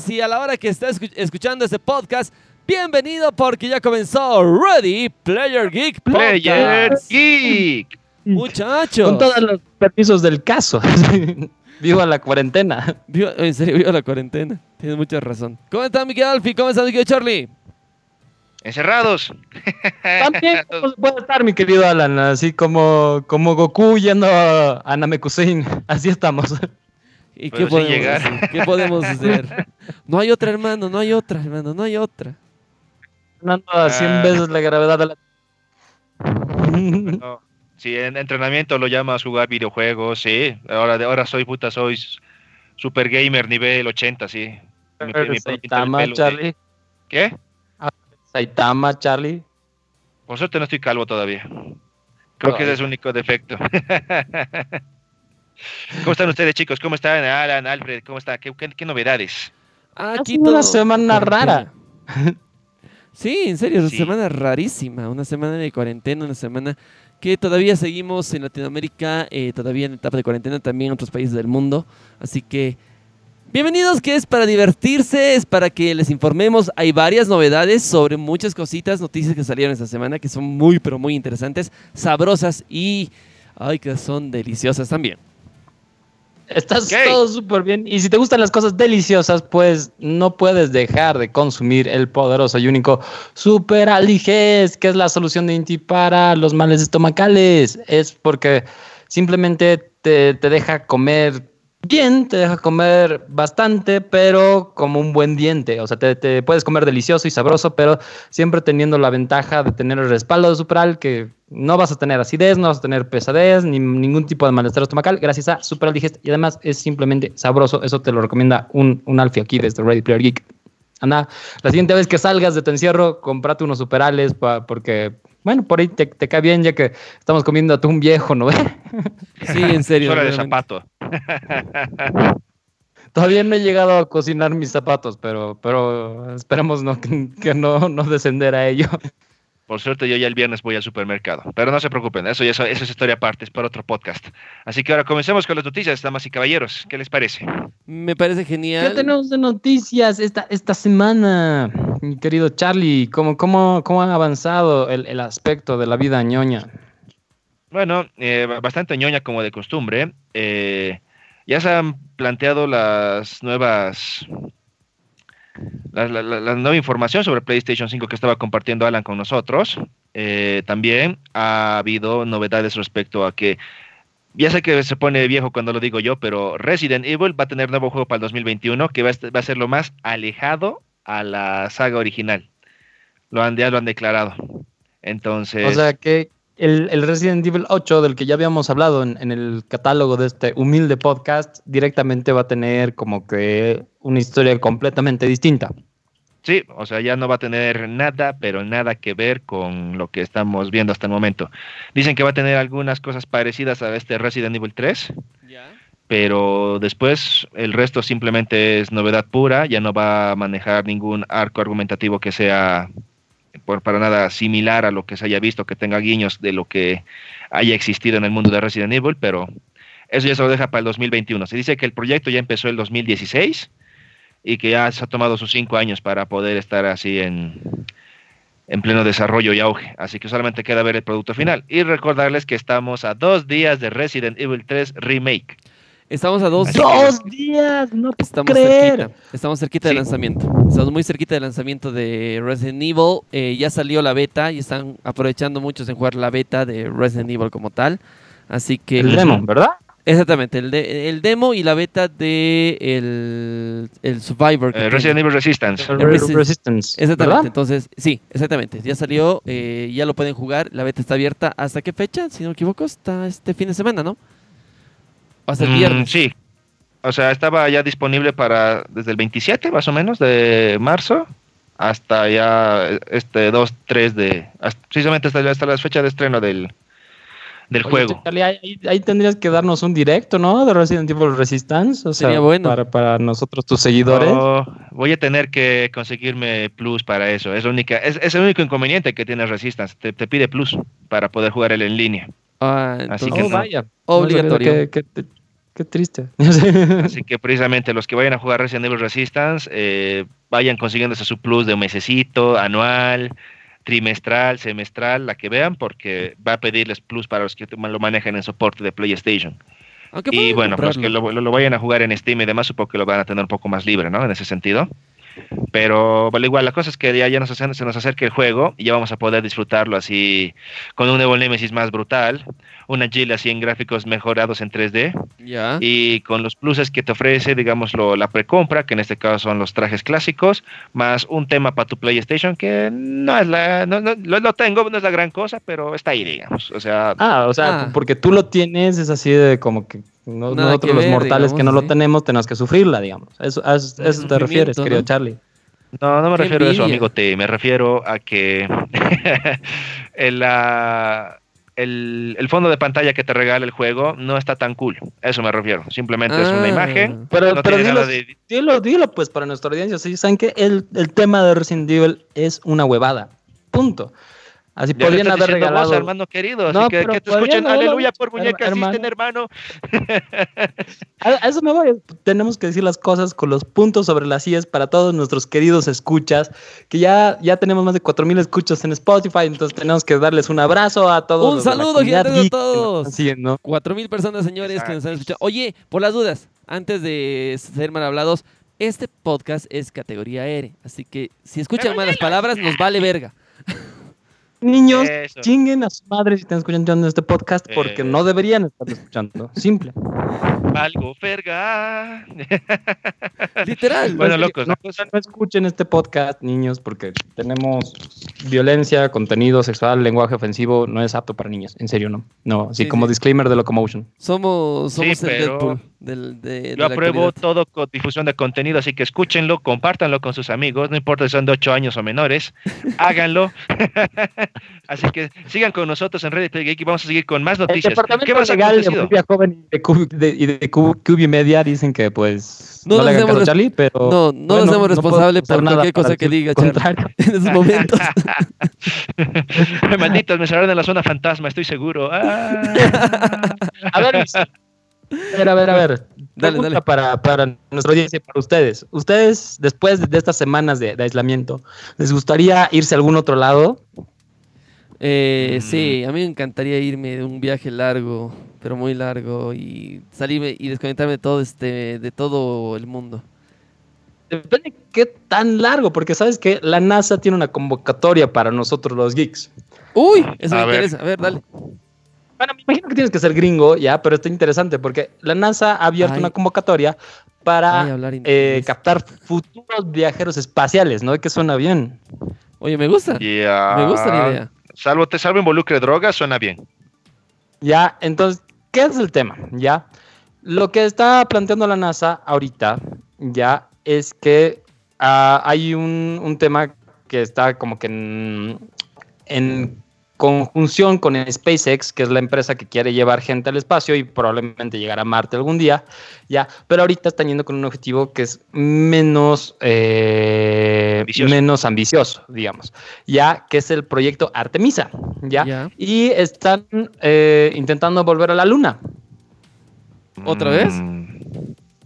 tardes y a la hora que estés escuchando este podcast, bienvenido porque ya comenzó Ready Player Geek Podcast. Player Geek. Muchachos. Con todos los permisos del caso. Viva la cuarentena. Viva, en serio, viva la cuarentena. Tienes mucha razón. ¿Cómo está Miguel Alfi? ¿Cómo está Miguel Charlie? Encerrados. También ¿cómo se puede estar, mi querido Alan, así como, como Goku yendo a Namekusein. Así estamos. ¿Y qué podemos, llegar. hacer? ¿Qué podemos hacer? No hay otra, hermano, no hay otra, hermano, no hay otra. Ganando a 100 Ah. veces la gravedad de la... No, Sí, en entrenamiento lo llamas jugar videojuegos, sí. Ahora, de ahora soy puta, soy super gamer nivel 80, sí. Me- me- Saitama, pelo Charlie. ¿Qué? Saitama, Charlie. Por suerte no estoy calvo todavía. Creo que ese es el único defecto. ¿Cómo están ustedes, chicos? ¿Cómo están, Alan, Alfred? ¿Cómo están? ¿Qué, qué- qué novedades? Ha Aquí sido todo. una semana rara. Sí, en serio, es una Sí. semana rarísima, una semana de cuarentena, una semana que todavía seguimos en Latinoamérica, eh, todavía en etapa de cuarentena también en otros países del mundo. Así que, bienvenidos, que es para divertirse, es para que les informemos. Hay varias novedades sobre muchas cositas, noticias que salieron esta semana que son muy, pero muy interesantes, sabrosas y, ay, que son deliciosas también. Estás todo súper bien. Y si te gustan las cosas deliciosas, pues no puedes dejar de consumir el poderoso y único Super Aliges, que es la solución de Inti para los males estomacales. Es porque simplemente te, te deja comer bien, te deja comer bastante, pero como un buen diente. O sea, te, te puedes comer delicioso y sabroso, pero siempre teniendo la ventaja de tener el respaldo de Superal, que no vas a tener acidez, no vas a tener pesadez, ni ningún tipo de malestar estomacal, gracias a Superal Digest. Y además es simplemente sabroso. Eso te lo recomienda un, un Alfie aquí desde Ready Player Geek. Anda, la siguiente vez que salgas de tu encierro, comprate unos superales pa- porque, bueno, por ahí te, te cae bien ya que estamos comiendo atún viejo, ¿no? Sí, en serio. Suela de zapato. Todavía no he llegado a cocinar mis zapatos, pero, pero esperemos no, que no, no descender a ello. Por suerte yo ya el viernes voy al supermercado. Pero no se preocupen, eso ya es, eso es historia aparte, es para otro podcast. Así que ahora comencemos con las noticias, damas y caballeros. ¿Qué les parece? Me parece ¿Qué genial. tenemos de noticias esta, esta semana, mi querido Charlie? ¿Cómo, cómo, cómo ha avanzado el, el aspecto de la vida ñoña? Bueno, eh, bastante ñoña como de costumbre. Eh, ya se han planteado las nuevas... La, nueva información sobre PlayStation 5 que estaba compartiendo Alan con nosotros. Eh, también ha habido novedades respecto a que, ya sé que se pone viejo cuando lo digo yo, pero Resident Evil va a tener nuevo juego para el 2021 que va a, va a ser lo más alejado a la saga original. Lo han, ya lo han declarado. Entonces... O sea que el, el Resident Evil 8, del que ya habíamos hablado en, en el catálogo de este humilde podcast, directamente va a tener como que una historia completamente distinta. Sí, o sea, ya no va a tener nada, pero nada que ver con lo que estamos viendo hasta el momento. Dicen que va a tener algunas cosas parecidas a este Resident Evil 3, Ya. pero después el resto simplemente es novedad pura, ya no va a manejar ningún arco argumentativo que sea por, para nada similar a lo que se haya visto, que tenga guiños de lo que haya existido en el mundo de Resident Evil, pero eso ya se lo deja para el 2021. Se dice que el proyecto ya empezó el 2016 y que ya se ha tomado sus cinco años para poder estar así en, en pleno desarrollo y auge. Así que solamente queda ver el producto final. Y recordarles que estamos a dos días de Resident Evil 3 Remake. Estamos a dos. Que- ¡Dos días! ¡No puedo Estamos creer! cerquita, estamos cerquita del lanzamiento. Estamos muy cerquita del lanzamiento de Resident Evil. Eh, ya salió la beta y están aprovechando muchos en jugar la beta de Resident Evil como tal. Así que. El demo, ¿verdad? Exactamente, el, de- el demo y la beta de el, el Survivor. que Eh. Resident Evil Resistance. El Resi- Resistance. Exactamente, ¿verdad? entonces, sí, exactamente. Ya salió, eh, ya lo pueden jugar. La beta está abierta. ¿Hasta qué fecha? Si no me equivoco, hasta este fin de semana, ¿no? O hasta el Mm, viernes. sí. O sea, estaba ya disponible para desde el 27 más o menos de marzo hasta ya este 2, 3 de... hasta- precisamente hasta, hasta la fecha de estreno del, del Oye, juego. Ahí, ahí tendrías que darnos un directo, ¿no? De Resident Evil Resistance. O sea, Sería bueno. Para, para nosotros, tus seguidores. No, voy a tener que conseguirme plus para eso. Es, la única, es, es el único inconveniente que tiene Resistance. Te, te pide plus para poder jugar él en línea. Ah, Así entonces, que oh, no. vaya. Obligatorio. No sabía Que, que te, qué triste. Así que precisamente los que vayan a jugar Resident Evil Resistance, eh, vayan consiguiéndose su plus de un mesecito, anual, trimestral, semestral, la que vean, porque va a pedirles plus para los que lo manejan en soporte de PlayStation. y bueno, los que lo, lo, vayan a jugar en Steam y demás, supongo que lo van a tener un poco más libre, ¿no? En ese sentido. Pero vale igual, la cosa es que ya, ya nos, se nos acerca el juego y ya vamos a poder disfrutarlo así con un Evil Nemesis más brutal, una Jill así en gráficos mejorados en 3D y con los pluses que te ofrece, digamos, la precompra, que en este caso son los trajes clásicos, más un tema para tu PlayStation que no es la, no, no, lo, tengo, no es la gran cosa, pero está ahí, digamos. O sea, ah, o sea, ah. porque tú lo tienes, es así de como que nosotros los mortales que no lo tenemos tenemos que sufrirla, digamos. Eso, a eso, te refieres, querido Charlie. No, no me refiero a eso, amigo T. Me refiero a que el, el, fondo de pantalla que te regala el juego no está tan cool. Eso me refiero. Simplemente es una ah. imagen. Pero, dilo, dilo, pues para nuestra audiencia. Si saben que el, el tema de Resident Evil es una huevada. Punto. Así podrían haber regalado. Vos, hermano querido. No, así que, que te escuchen aleluya por muñecas hermano. hermano. A, eso me voy. Tenemos que decir las cosas con los puntos sobre las sillas para todos nuestros queridos escuchas, que ya, ya tenemos más de 4000 escuchas en Spotify, entonces tenemos que darles un abrazo a todos. Un saludo gigante a todos. 4000 personas, señores, que nos han escuchado. Oye, por las dudas, antes de ser mal hablados, este podcast es categoría R, así que si escuchan malas palabras, nos vale verga. Niños, chinguen a sus madres si están escuchando este podcast porque no deberían estar escuchando. Simple. Algo ferga. Literal. Bueno, locos. No, no, escuchen este podcast, niños, porque tenemos violencia, contenido sexual, lenguaje ofensivo. No es apto para niños. En serio, no. No, así como disclaimer de Locomotion. Somos, somos el Deadpool. Yo apruebo todo con difusión de contenido, así que escúchenlo, compártanlo con sus amigos, no importa si son de 8 años o menores, háganlo. así que sigan con nosotros en Reddit Geek y vamos a seguir con más noticias. ¿Qué más legal de Joven y de, Cubi Media dicen que pues no, le hagan Charlie, pero no, no nos hacemos responsables por cualquier cosa que diga Charlie en esos momentos. Malditos, me cerraron en la zona fantasma, estoy seguro. Ah. A ver, a ver, a ver, a ver. Dale, Para, para nuestra audiencia, para ustedes. Ustedes, después de estas semanas de, aislamiento, ¿les gustaría irse a algún otro lado? Eh, mm. Sí, a mí me encantaría irme de un viaje largo, pero muy largo, y salirme y desconectarme de todo, este, de todo el mundo. Depende de qué tan largo, porque sabes que la NASA tiene una convocatoria para nosotros los geeks. Uy, eso me interesa. A ver, dale. Bueno, me imagino que tienes que ser gringo, ya, pero está interesante porque la NASA ha abierto una convocatoria para eh, captar futuros viajeros espaciales, ¿no? Que suena bien. Oye, me gusta. Me gusta la idea. Salvo te salvo involucre drogas, suena bien. Ya, entonces, ¿qué es el tema? Ya, lo que está planteando la NASA ahorita, ya, es que ah, hay un, un, tema que está como que en conjunción con SpaceX, que es la empresa que quiere llevar gente al espacio y probablemente llegar a Marte algún día, ya, pero ahorita están yendo con un objetivo que es menos, eh, menos ambicioso, digamos, ya, que es el proyecto Artemisa, ya, y están eh, intentando volver a la Luna. ¿Otra vez?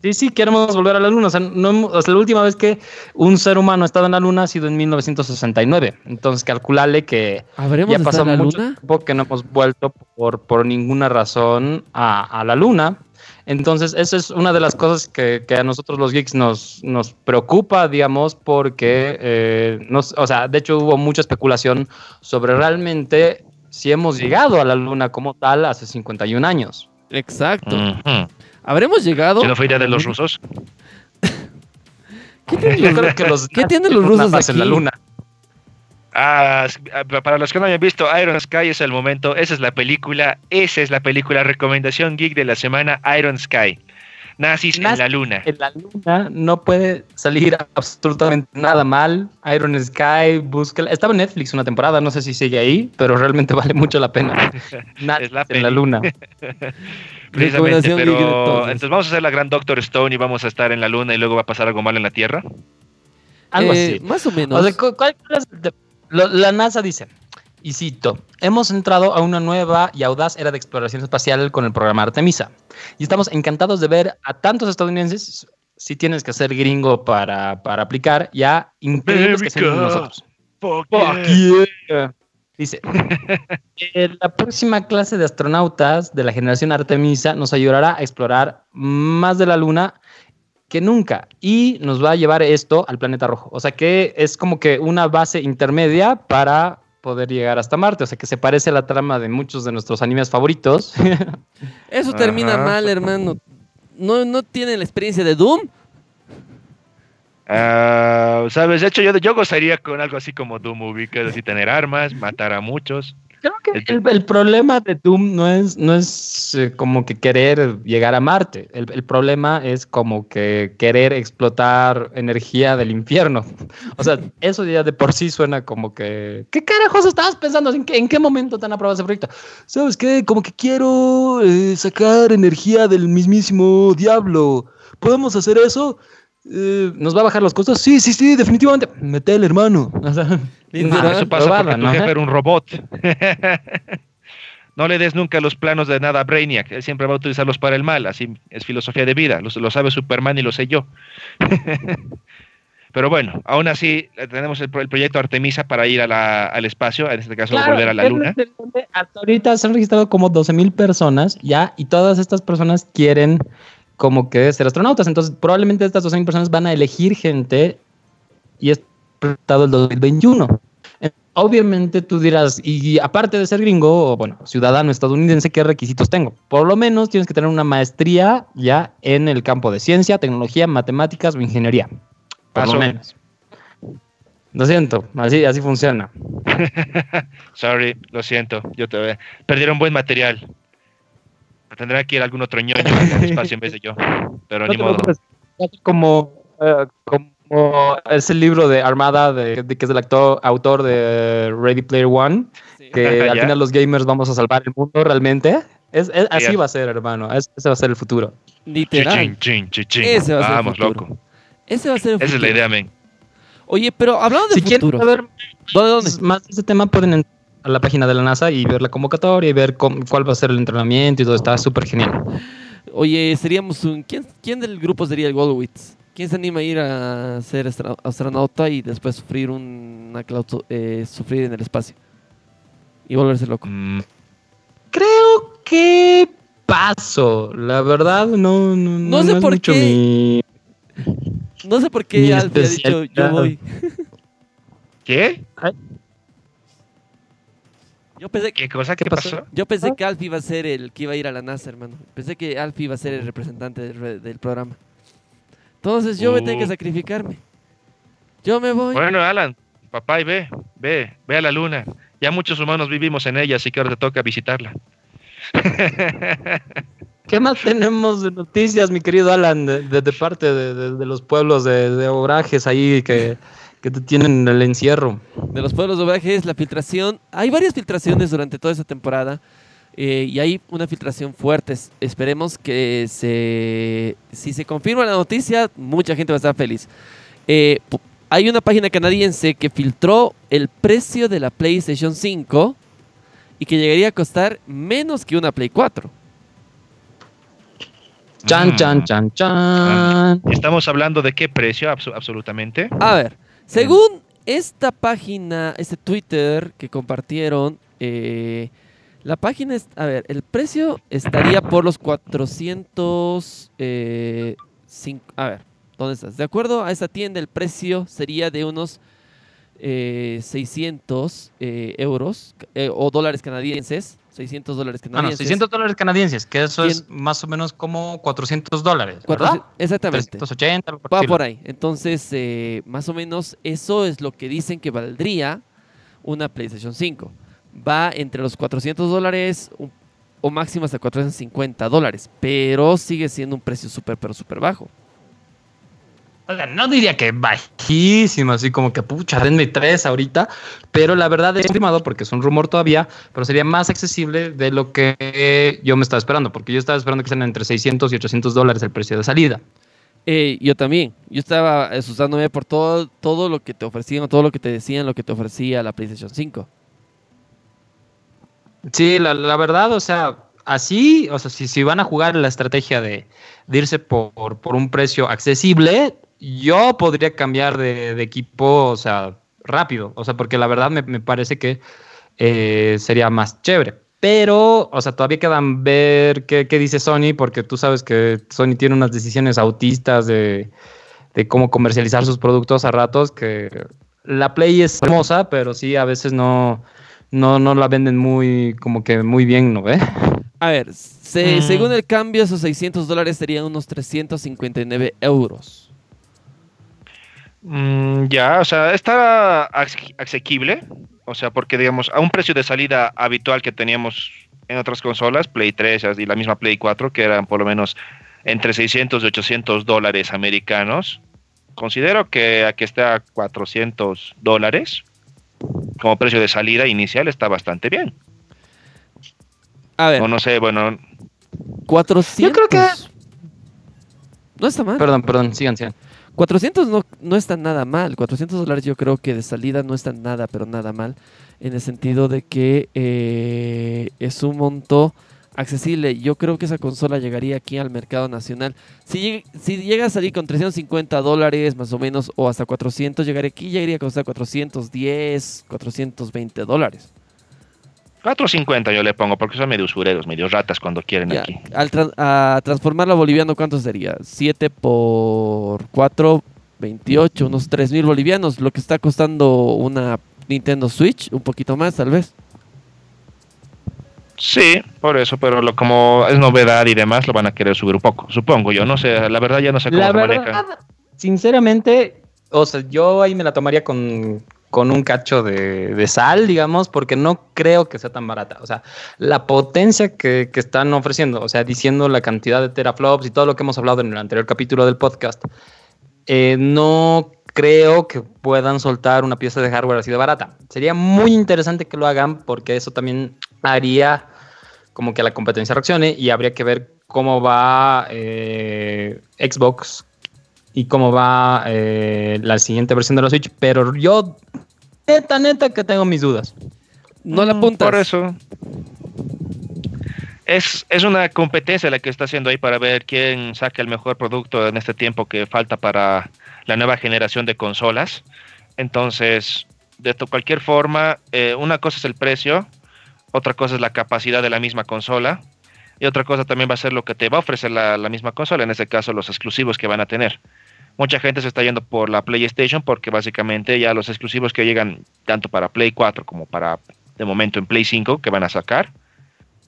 Sí, sí, queremos volver a la Luna. O sea, no, la última vez que un ser humano ha estado en la Luna ha sido en 1969. Entonces, calcularle que ya pasó mucho tiempo que no hemos vuelto por, por ninguna razón a, a, la Luna. Entonces, esa es una de las cosas que, que a nosotros los geeks nos, nos preocupa, digamos, porque, eh, nos, o sea, de hecho hubo mucha especulación sobre realmente si hemos llegado a la Luna como tal hace 51 años. Exacto. ¿Habremos llegado? ¿Se no fue idea de los rusos? ¿Qué tienen los, ¿qué tienen los rusos aquí? en la luna? Ah, para los que no hayan visto, Iron Sky es el momento, esa es la película, esa es la película recomendación geek de la semana, Iron Sky. Nazis en la luna. En la luna no puede salir absolutamente nada mal. Iron Sky, búsquela. Estaba en Netflix una temporada, no sé si sigue ahí, pero realmente vale mucho la pena. Nazis en la luna. Precisamente, pero entonces vamos a hacer la gran Doctor Stone y vamos a estar en la luna y luego va a pasar algo mal en la Tierra. Algo eh, así. Más o menos. la NASA dice, Y cito, hemos entrado a una nueva y audaz era de exploración espacial con el programa Artemisa. Y estamos encantados de ver a tantos estadounidenses, si tienes que ser gringo para, para aplicar, ya increíbles que sean nosotros. Fuck Fuck yeah. Dice, "Eh, la próxima clase de astronautas de la generación Artemisa nos ayudará a explorar más de la Luna que nunca y nos va a llevar esto al planeta rojo. O sea que es como que una base intermedia para poder llegar hasta Marte. O sea que se parece a la trama de muchos de nuestros animes favoritos. Eso termina Ajá. mal, hermano. No, no tienen la experiencia de Doom. Ah, Sabes, de hecho yo, yo gozaría con algo así como Doom es decir, tener armas, matar a muchos. Creo que el, el problema de Doom no es, no es eh, como que querer llegar a Marte. El, el problema es como que querer explotar energía del infierno. O sea, eso ya de por sí suena como que. ¿Qué carajos estabas pensando? ¿En qué, en qué momento te han aprobado ese proyecto? ¿Sabes qué? Como que quiero eh, sacar energía del mismísimo diablo. ¿Podemos hacer eso? Eh, ¿Nos va a bajar los costos? Sí, sí, sí, definitivamente. Metele, hermano. O sea, nah, Eso pasa porque tu ¿no? jefe era un robot. no le des nunca los planos de nada a Brainiac. Él siempre va a utilizarlos para el mal. Así es filosofía de vida. Lo, lo sabe Superman y lo sé yo. Pero bueno, aún así tenemos el, pro- el proyecto Artemisa para ir a la- al espacio, en este caso Claro, volver a la luna. Hasta ahorita se han registrado como 12 mil personas ya y todas estas personas quieren como que ser astronautas. Entonces probablemente estas 12 mil personas van a elegir gente y es presentado el 2021. Eh, Obviamente tú dirás, y aparte de ser gringo, o bueno, ciudadano estadounidense, ¿qué requisitos tengo? Por lo menos tienes que tener una maestría ya en el campo de ciencia, tecnología, matemáticas o ingeniería. Por Paso. lo menos. Lo siento, así, así funciona. Sorry, lo siento. Yo te perdieron buen material. Tendrá que ir algún otro ñoño al espacio en vez de yo. Pero No ni modo. Como, eh, como ese libro de Armada, de, de que es el actor, autor de Ready Player One, Sí. que al final los gamers vamos a salvar el mundo realmente. Es, es- así es. va a ser, hermano. Es- ese va a ser el futuro. Literal. Chichín, chin, chichín. Ese va a ser el Vamos, futuro. loco. Ese va a ser el Esa es la futuro. idea, men. Oye, pero hablando de Si quieren futuro. saber ¿Dónde, dónde? más de ese tema, pueden entrar a la página de la NASA y ver la convocatoria y ver cómo- cuál va a ser el entrenamiento y todo. Está súper genial. Oye, seríamos un. ¿quién, ¿Quién del grupo sería el Goldwitz? ¿Quién se anima a ir a ser astronauta y después sufrir una eh, sufrir en el espacio? Y volverse loco. Mm, Creo que paso. La verdad, no, no, No sé es por mucho qué. mi- No sé por qué Alfie ha dicho yo voy. ¿Qué? Yo pensé que, ¿Qué cosa? ¿Qué, ¿Qué pasó? pasó? yo pensé que Alfie iba a ser el que iba a ir a la NASA, hermano. Pensé que Alfie iba a ser el representante del, re- del programa. Entonces yo me tengo que Uh. sacrificarme. Yo me voy. Bueno, Alan, papá, y ve, ve, ve a la luna. Ya muchos humanos vivimos en ella, así que ahora te toca visitarla. ¿Qué más tenemos de noticias, mi querido Alan, de, de- de parte de, de- de los pueblos de, de Obrajes ahí que, que te tienen en el encierro? de los pueblos de Obrajes, la filtración. Hay varias filtraciones durante toda esta temporada eh, y hay una filtración fuerte. Es- Esperemos que se, si se confirma la noticia, mucha gente va a estar feliz. Eh, hay una página canadiense que filtró el precio de la PlayStation 5 y que llegaría a costar menos que una Play 4. Chan, Mm. chan, chan, chan. Estamos hablando de qué precio, absolutamente. A ver, según esta página, este Twitter que compartieron, eh, la página es, a ver, el precio estaría por los 400, eh, cin- a ver, ¿dónde estás? De acuerdo a esta tienda, el precio sería de unos eh, 600 eh, euros o dólares canadienses, 600 dólares No, no, canadienses. 600 dólares canadienses, que eso es más o menos como 400 dólares, ¿verdad? 400 exactamente. 380, algo por Va por ahí. Entonces, eh, más o menos eso es lo que dicen que valdría una PlayStation 5. Va entre los 400 dólares o máximo hasta 450 dólares, pero sigue siendo un precio súper, pero súper bajo. Oiga, no diría que bajísimo, así como que pucha, denme tres ahorita, pero la verdad es confirmado porque es un rumor todavía, pero sería más accesible de lo que yo me estaba esperando, porque yo estaba esperando que sean entre 600 y 800 dólares el precio de salida. Eh, yo también. Yo estaba asustándome por todo, todo lo que te ofrecían, o todo lo que te decían, lo que te ofrecía la PlayStation 5. Sí, la, la verdad, o sea, así, o sea, si, si van a jugar la estrategia de, de irse por, por, un precio accesible, yo podría cambiar de, de, equipo, o sea, rápido, o sea, porque la verdad me, me parece que eh, sería más chévere. Pero, o sea, todavía quedan ver qué, qué, dice Sony, porque tú sabes que Sony tiene unas decisiones autistas de, de cómo comercializar sus productos a ratos, que la Play es hermosa, pero sí, a veces no, no, no la venden muy, como que muy bien, ¿no ve? A ver, se, mm. según el cambio, esos 600 dólares serían unos 359 euros. Mm, ya, o sea, está asequible. O sea, porque digamos, a un precio de salida habitual que teníamos en otras consolas, Play 3 y la misma Play 4, que eran por lo menos entre 600 y 800 dólares americanos, considero que aquí está a 400 dólares como precio de salida inicial está bastante bien. A ver. O no sé, bueno. 400. Yo creo que. No está mal. Perdón, perdón, sigan, sigan. 400 no, no está nada mal. 400 dólares yo creo que de salida no está nada, pero nada mal. En el sentido de que eh, es un monto accesible. Yo creo que esa consola llegaría aquí al mercado nacional. Si, si llega a salir con 350 dólares más o menos o hasta 400, llegaría aquí, llegaría a costar 410, 420 dólares. 4.50 yo le pongo porque son medio usureros, medio ratas cuando quieren Ya, aquí. Al tra- a transformarlo a boliviano, ¿cuánto sería? 7 por 4, 28, unos 3 mil bolivianos, lo que está costando una Nintendo Switch, un poquito más tal vez. Sí, por eso, pero lo, como es novedad y demás, lo van a querer subir un poco, supongo yo. No sé, la verdad ya no sé cómo La se verdad, maneja. sinceramente, o sea, yo ahí me la tomaría con, con un cacho de, sal, digamos, porque no creo que sea tan barata. O sea, la potencia que, que, están ofreciendo, o sea, diciendo la cantidad de teraflops y todo lo que hemos hablado en el anterior capítulo del podcast, eh, no creo que puedan soltar una pieza de hardware así de barata. Sería muy interesante que lo hagan porque eso también haría como que la competencia reaccione y habría que ver cómo va eh, Xbox y cómo va eh, la siguiente versión de la Switch, pero yo neta, neta que tengo mis dudas. No la apuntas. Por eso. Es, es una competencia la que está haciendo ahí para ver quién saca el mejor producto en este tiempo que falta para la nueva generación de consolas. Entonces, de cualquier forma, eh, una cosa es el precio, otra cosa es la capacidad de la misma consola, y otra cosa también va a ser lo que te va a ofrecer la, la misma consola, en este caso los exclusivos que van a tener. Mucha gente se está yendo por la PlayStation porque básicamente ya los exclusivos que llegan tanto para Play 4 como para de momento en Play 5 que van a sacar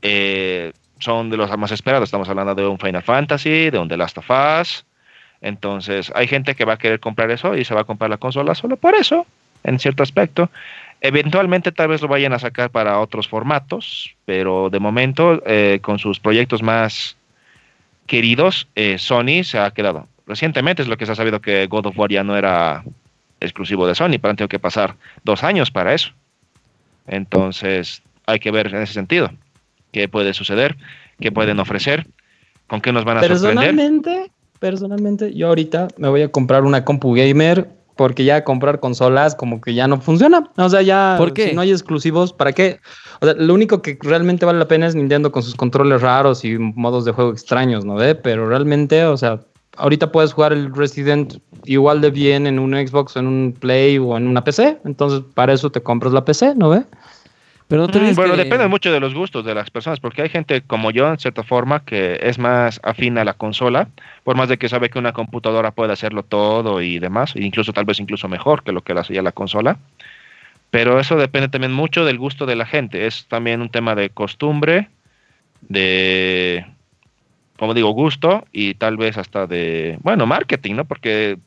eh, son de los más esperados. Estamos hablando de un Final Fantasy, de un The Last of Us. Entonces hay gente que va a querer comprar eso y se va a comprar la consola solo por eso, en cierto aspecto. Eventualmente tal vez lo vayan a sacar para otros formatos, pero de momento eh, con sus proyectos más queridos, eh, Sony se ha quedado recientemente es lo que se ha sabido que God of War ya no era exclusivo de Sony, pero han tenido que pasar dos años para eso. Entonces, hay que ver en ese sentido qué puede suceder, qué pueden ofrecer, con qué nos van a personalmente, sorprender. Personalmente, yo ahorita me voy a comprar una compu gamer porque ya comprar consolas como que ya no funciona. O sea, ya ¿Por qué? si no hay exclusivos, ¿para qué? O sea, lo único que realmente vale la pena es Nintendo con sus controles raros y modos de juego extraños, ¿no ve? Pero realmente, o sea, ahorita puedes jugar el Resident igual de bien en un Xbox, en un Play o en una PC. Entonces, para eso te compras la PC, ¿no ve? Pero no te Mm, bueno, que... depende mucho de los gustos de las personas, porque hay gente como yo, en cierta forma, que es más afín a la consola, por más de que sabe que una computadora puede hacerlo todo y demás, e incluso tal vez incluso mejor que lo que hacía la consola. Pero eso depende también mucho del gusto de la gente. Es también un tema de costumbre, de, como digo, gusto y tal vez hasta de, bueno, marketing, ¿no? Porque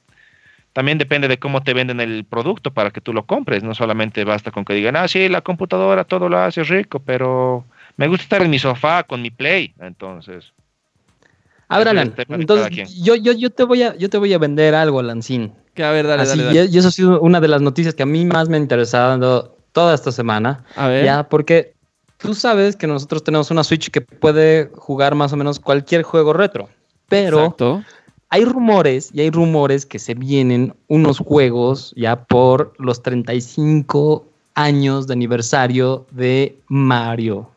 también depende de cómo te venden el producto para que tú lo compres. No solamente basta con que digan, ah, sí, la computadora todo lo hace rico, pero me gusta estar en mi sofá con mi play. Entonces. A ver, Alan, entonces yo, yo, yo, te voy a, yo te voy a vender algo, Lancín. Que a ver, dale, Así, dale, dale. Y, y eso ha sido una de las noticias que a mí más me ha interesado toda esta semana. A ver. Ya, porque tú sabes que nosotros tenemos una Switch que puede jugar más o menos cualquier juego retro. Pero Exacto. hay rumores y hay rumores que se vienen unos juegos ya por los 35 años de aniversario de Mario.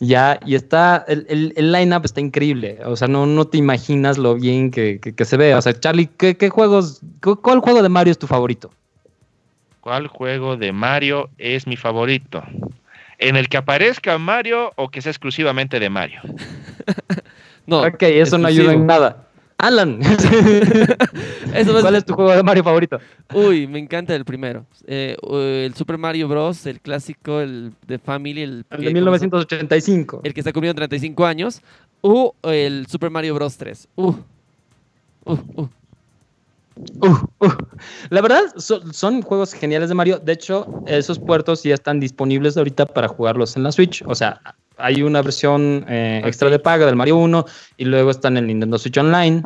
Ya, y está, el, el, el line-up está increíble. O sea, no, no te imaginas lo bien que, que, que se ve. O sea, Charlie, ¿qué, qué juegos, cu- cuál juego de Mario es tu favorito? ¿Cuál juego de Mario es mi favorito? ¿En el que aparezca Mario o que sea exclusivamente de Mario? No, ok, eso no ayuda en nada. Alan, Eso ¿cuál es tu juego de Mario favorito? Uy, me encanta el primero. Eh, el Super Mario Bros., el clásico, el de Family, el, El de 1985. el que está cumpliendo 35 años, o el Super Mario Bros. 3. Uh. Uh, uh. Uh, uh. La verdad, so- son juegos geniales de Mario. De hecho, esos puertos ya están disponibles ahorita para jugarlos en la Switch. O sea, hay una versión eh, extra de paga del Mario 1 y luego está en el Nintendo Switch Online.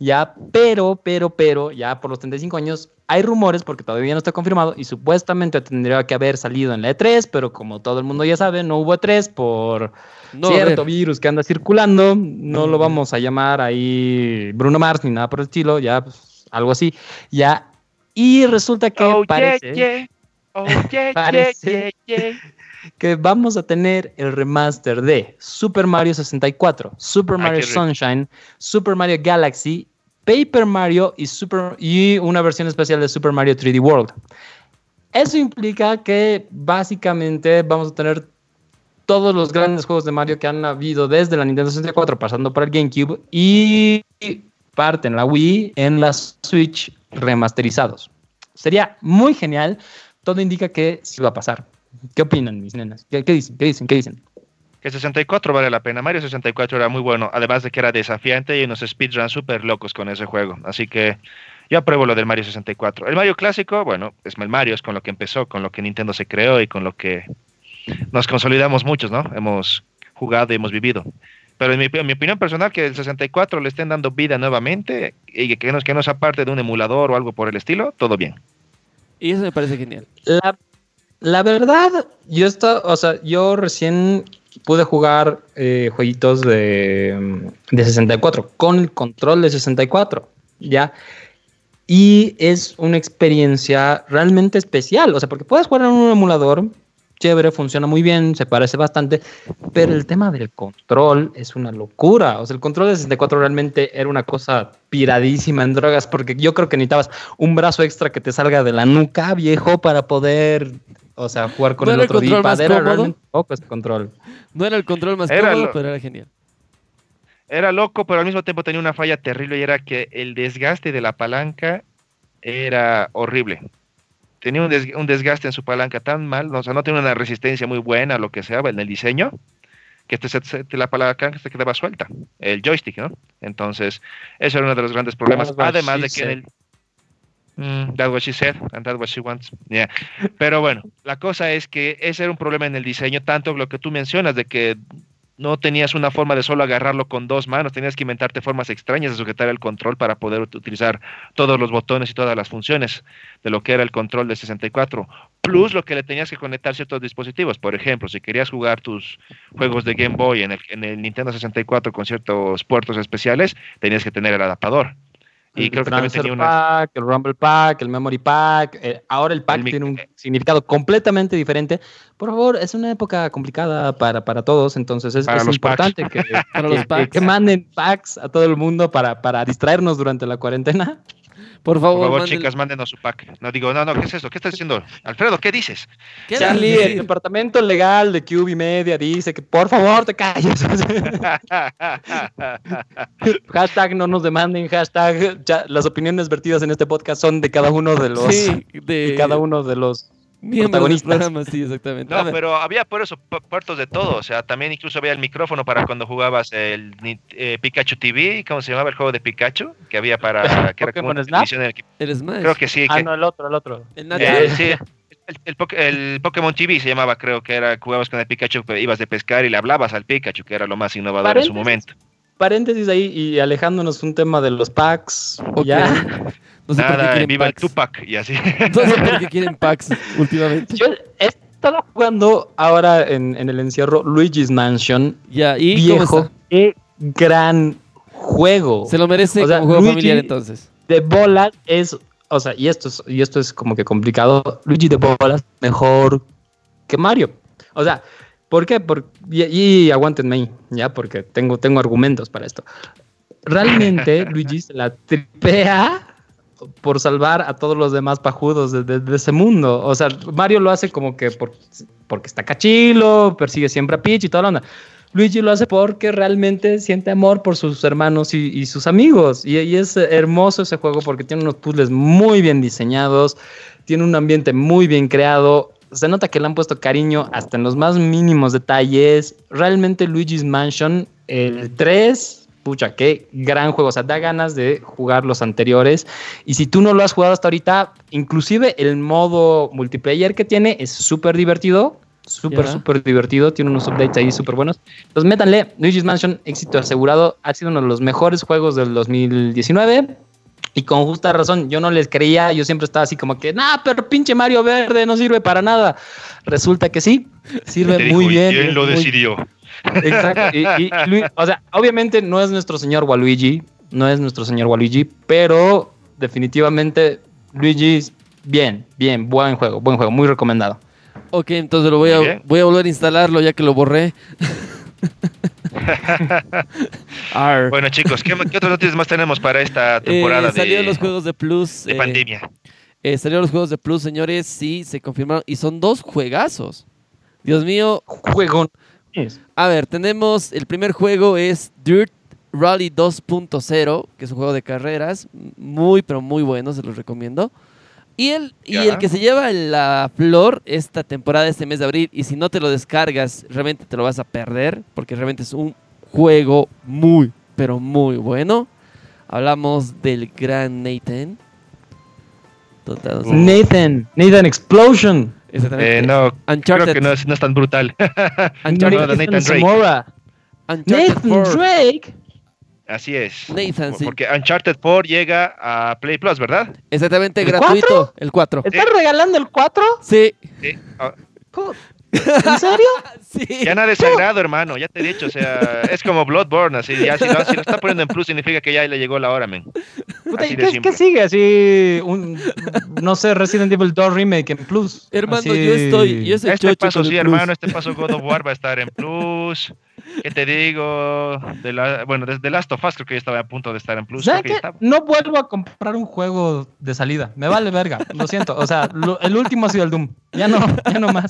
Ya, pero, pero, pero, ya por los 35 años hay rumores, porque todavía no está confirmado, y supuestamente tendría que haber salido en la E3, pero como todo el mundo ya sabe, no hubo E3 por No, cierto virus que anda circulando. No lo vamos a llamar ahí Bruno Mars ni nada por el estilo, ya pues, algo así. Ya. Y resulta que Oh, yeah, parece yeah. Oh, yeah, Parece. yeah, yeah. que vamos a tener el remaster de Super Mario 64, Super Mario. Sunshine, Super Mario Galaxy, Paper Mario y, Super, y una versión especial de Super Mario 3D World. Eso implica que básicamente vamos a tener todos los grandes juegos de Mario que han habido desde la Nintendo 64 pasando por el GameCube y parte en la Wii en las Switch remasterizados. Sería muy genial. Todo indica que sí va a pasar. ¿Qué opinan mis nenas? ¿Qué, qué dicen? ¿Qué dicen? ¿Qué dicen? Que 64 vale la pena. Mario 64 era muy bueno, además de que era desafiante y unos speedruns súper locos con ese juego. Así que yo apruebo lo del Mario 64. El Mario clásico, bueno, es el Mario, es con lo que empezó, con lo que Nintendo se creó y con lo que nos consolidamos muchos, ¿no? Hemos jugado y hemos vivido. Pero en mi, en mi opinión personal, que el 64 le estén dando vida nuevamente y que no, que no sea parte de un emulador o algo por el estilo, todo bien. Y eso me parece genial. La, la verdad, yo está, o sea, yo recién pude jugar eh, jueguitos de, de 64 con el control de 64, ¿ya? Y es una experiencia realmente especial, o sea, porque puedes jugar en un emulador, chévere, funciona muy bien, se parece bastante, pero el tema del control es una locura. O sea, el control de 64 realmente era una cosa piradísima en drogas, porque yo creo que necesitabas un brazo extra que te salga de la nuca, viejo, para poder, o sea, jugar con ¿No el era el otro control. Era cómodo? realmente poco ese control. No era el control más Era cómodo, lo- pero era genial. Era loco, pero al mismo tiempo tenía una falla terrible y era que el desgaste de la palanca era horrible. Tenía un, des- un desgaste en su palanca tan mal, o sea, no tenía una resistencia muy buena, lo que sea, en el diseño, que te, la palanca se quedaba suelta, el joystick, ¿no? Entonces, eso era uno de los grandes problemas. Además de que en el... Mm, that's what she said, and that's what she wants. Yeah. Pero bueno, la cosa es que ese era un problema en el diseño, tanto lo que tú mencionas, de que no tenías una forma de solo agarrarlo con dos manos, tenías que inventarte formas extrañas de sujetar el control para poder ut- utilizar todos los botones y todas las funciones de lo que era el control de 64. Plus lo que le tenías que conectar ciertos dispositivos. Por ejemplo, si querías jugar tus juegos de Game Boy en el, en el Nintendo 64 con ciertos puertos especiales, tenías que tener el adaptador. Y el creo que también Transfer tenía una... Pack, el Rumble Pack, el Memory Pack. eh, ahora el pack El tiene un significado completamente diferente. Por favor, es una época complicada para, para todos, entonces es, Para es importante que, Para que- los que- packs. que manden packs a todo el mundo para, para distraernos durante la cuarentena. Por favor, Por favor, manden- chicas, mándenos su pack. No digo, no, no, ¿qué es eso? ¿Qué estás diciendo? Alfredo, ¿qué dices? ¿Qué Charlie, el departamento legal de QB Media dice que por favor te calles. hashtag no nos demanden, hashtag ya, las opiniones vertidas en este podcast son de cada uno de los Sí, de de cada uno de los miembros del programa, sí, exactamente. No, pero había por eso pu- puertos de todo, o sea, también incluso había el micrófono para cuando jugabas el eh, Pikachu TV, ¿cómo se llamaba el juego de Pikachu? Que había para que era como ¿Pokémon una en el que- el Smash. creo que sí, Ah, que- no, el otro, el otro. El eh, sí, el, el el Pokémon TV se llamaba, creo que era jugabas con el Pikachu, pero ibas de pescar y le hablabas al Pikachu, que era lo más innovador en su momento. Paréntesis ahí y alejándonos un tema de los packs. Ya. No sé por qué Nada, quieren viva el packs. Tupac y así. No sé por qué quieren packs últimamente. Yo he estado jugando ahora en, en el encierro Luigi's Mansion. Ya, ¿y viejo. Qué gran juego. Se lo merece O sea, como juego Luigi- familiar entonces. de bolas es, o sea, y esto es, y esto es como que complicado. Luigi de bolas mejor que Mario. O sea, ¿Por qué? Por, y, y aguántenme ahí, ya, porque tengo, tengo argumentos para esto. Realmente Luigi se la tripea por salvar a todos los demás pajudos de, de- de ese mundo. O sea, Mario lo hace como que por- porque está cachilo, persigue siempre a Peach y toda la onda. Luigi lo hace porque realmente siente amor por sus hermanos y, y sus amigos. Y, y es hermoso ese juego porque tiene unos puzzles muy bien diseñados, tiene un ambiente muy bien creado. Se nota que le han puesto cariño hasta en los más mínimos detalles. Realmente Luigi's Mansion, el 3, pucha, qué gran juego. O sea, da ganas de jugar los anteriores. Y si tú no lo has jugado hasta ahorita, inclusive el modo multiplayer que tiene es súper divertido. Súper, súper divertido. Tiene unos updates ahí súper buenos. Entonces, métanle. Luigi's Mansion, éxito asegurado. Ha sido uno de los mejores juegos del 2019. Y con justa razón, yo no les creía. Yo siempre estaba así como que, nah, pero pinche Mario Verde no sirve para nada. Resulta que sí. Sirve Te muy dijo, ¿y bien. ¿Quién es lo muy- decidió? Exacto. Y, y- y o sea, obviamente no es nuestro señor Waluigi, no es nuestro señor Waluigi, pero definitivamente Luigi, bien, bien, buen juego, buen juego, muy recomendado. Ok, entonces lo voy a, voy a volver a instalarlo ya que lo borré. Bueno, chicos, ¿qué, qué otras noticias más tenemos para esta Eh, temporada salieron de, los juegos de Plus. de eh, pandemia? eh, salieron los juegos de Plus, señores. Sí, se confirmaron. Y son dos juegazos. Dios mío. Juego. A ver, tenemos. El primer juego es Dirt Rally 2.0, que es un juego de carreras. Muy, pero muy bueno, se los recomiendo. Y el, y el que se lleva la flor esta temporada, este mes de abril, y si no te lo descargas, realmente te lo vas a perder, porque realmente es un juego muy, pero muy bueno. Hablamos del gran Nathan. Total, o sea, Nathan, Nathan Explosion. exactamente. Eh, no, creo Uncharted, que no es, no es tan brutal. Uncharted, no, Nathan Drake. Nathan 4. Drake. Así es. Nathan, sí. Porque Uncharted 4 llega a Play Plus, ¿verdad? Exactamente ¿El gratuito. cuatro? El 4. ¿Estás regalando el 4? Sí. Sí. Ah, ¿En serio? Sí. Ya nada de sagrado, hermano, ya te he dicho, o sea, es como Bloodborne, así, ya si lo, si lo está poniendo en plus significa que ya le llegó la hora, men. Puta, Así ¿y de ¿Qué, sigue? Así, un, no sé, Resident Evil 2 Remake en Plus. Hermano, Así- yo estoy. Yo soy Este chocho paso sí, Plus. hermano, este paso God of War va a estar en plus. ¿Qué te digo? De la, bueno, desde Last of Us creo que ya estaba a punto de estar en plus. ¿Saben creo que. No vuelvo a comprar un juego de salida. Me vale verga. Lo siento. O sea, lo- el último ha sido el Doom. Ya no, ya no más.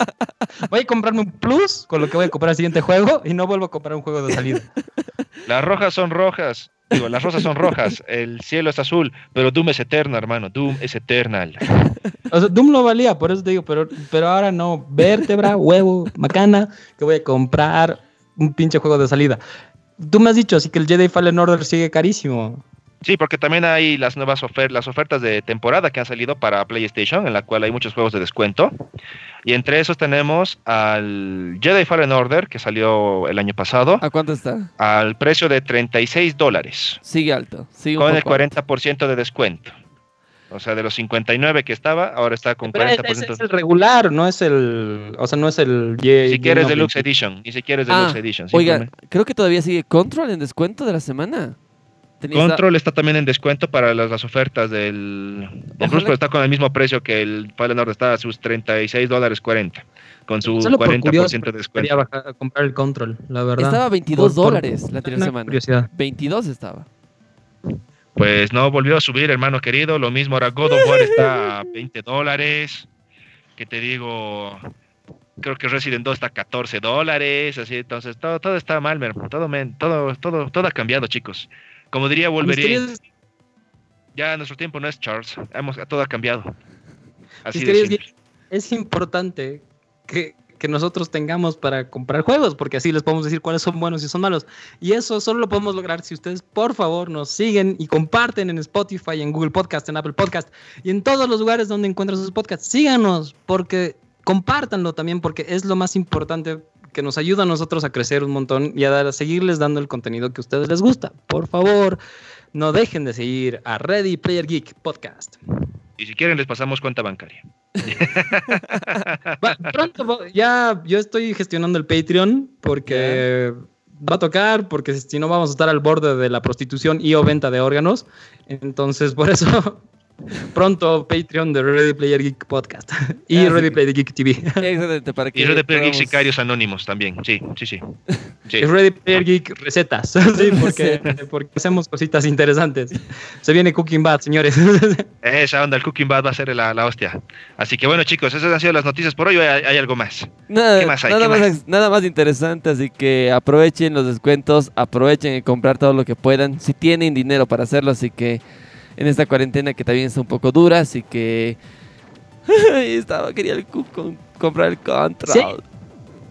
Voy a comprarme un Plus con lo que voy a comprar el siguiente juego y no vuelvo a comprar un juego de salida. Las rojas son rojas. Digo, las rosas son rojas, el cielo es azul, pero Doom es eterno, hermano. Doom es eternal. O sea, Doom lo valía, por eso te digo, pero, pero ahora no. Vértebra, huevo, macana, que voy a comprar un pinche juego de salida. Tú me has dicho, así que el Jedi Fallen Order sigue carísimo. Sí, porque también hay las nuevas ofertas, las ofertas de temporada que han salido para PlayStation, en la cual hay muchos juegos de descuento. Y entre esos tenemos al Jedi Fallen Order, que salió el año pasado, ¿A cuánto está? al precio de 36 dólares, Sigue alto. Sigue un con el poco alto. 40% de descuento. O sea, de los 59 que estaba, ahora está con Pero ese 40%. es el regular, no es el. O sea, no es el. Ye- si quieres Deluxe 20. Edition, y si quieres Ah, Deluxe Edition. Oiga, creo que todavía sigue Control en descuento de la semana. Tenía- Control está también en descuento para las, las ofertas del. Plus, pero está con el mismo precio que el Fallen Order, está a sus 36 dólares 40, con su Solo por 40% curioso, de descuento. Quería bajar a comprar el control, la verdad. Estaba a 22 Por- por- dólares la anterior semana. curiosidad. 22 estaba. Pues no, volvió a subir, hermano querido. Lo mismo ahora God of War está a 20 dólares. Que te digo, creo que Resident 2 está a 14 dólares. Así, entonces todo, todo está mal, men. Todo, men, todo, todo, todo ha cambiado, chicos. Como diría Wolverine, queridos- ya nuestro tiempo no es Charles. Hemos, todo ha cambiado. Así de es importante que, que nosotros tengamos para comprar juegos, porque así les podemos decir cuáles son buenos y son malos. Y eso solo lo podemos lograr si ustedes, por favor, nos siguen y comparten en Spotify, en Google Podcast, en Apple Podcast y en todos los lugares donde encuentran sus podcasts. Síganos, porque compártanlo también, porque es lo más importante que nos ayuda a nosotros a crecer un montón y a, dar- a seguirles dando el contenido que a ustedes les gusta. Por favor, no dejen de seguir a Ready Player Geek Podcast. Y si quieren, les pasamos cuenta bancaria. Va- pronto va- ya yo estoy gestionando el Patreon porque va a tocar, porque si no vamos a estar al borde de la prostitución y o venta de órganos. Entonces, por eso Pronto Patreon de Ready Player Geek Podcast y Ah, sí. Ready Player Geek TV. Exactamente, para que Y Red de Player Geek Sicarios Anónimos también. Sí, sí, sí. Sí. Y Ready Player Geek Recetas, sí, porque, porque hacemos cositas interesantes. Se viene Cooking Bad, señores. Esa onda, el Cooking Bad va a ser la, la hostia. Así que bueno, chicos, esas han sido las noticias por hoy. ¿Hay, hay algo más? Nada, ¿Qué más hay? Nada, ¿Qué más, más? nada más interesante, así que aprovechen los descuentos, aprovechen en comprar todo lo que puedan, si tienen dinero para hacerlo, así que en esta cuarentena que también está un poco dura, así que estaba quería el con- comprar el control. Sí.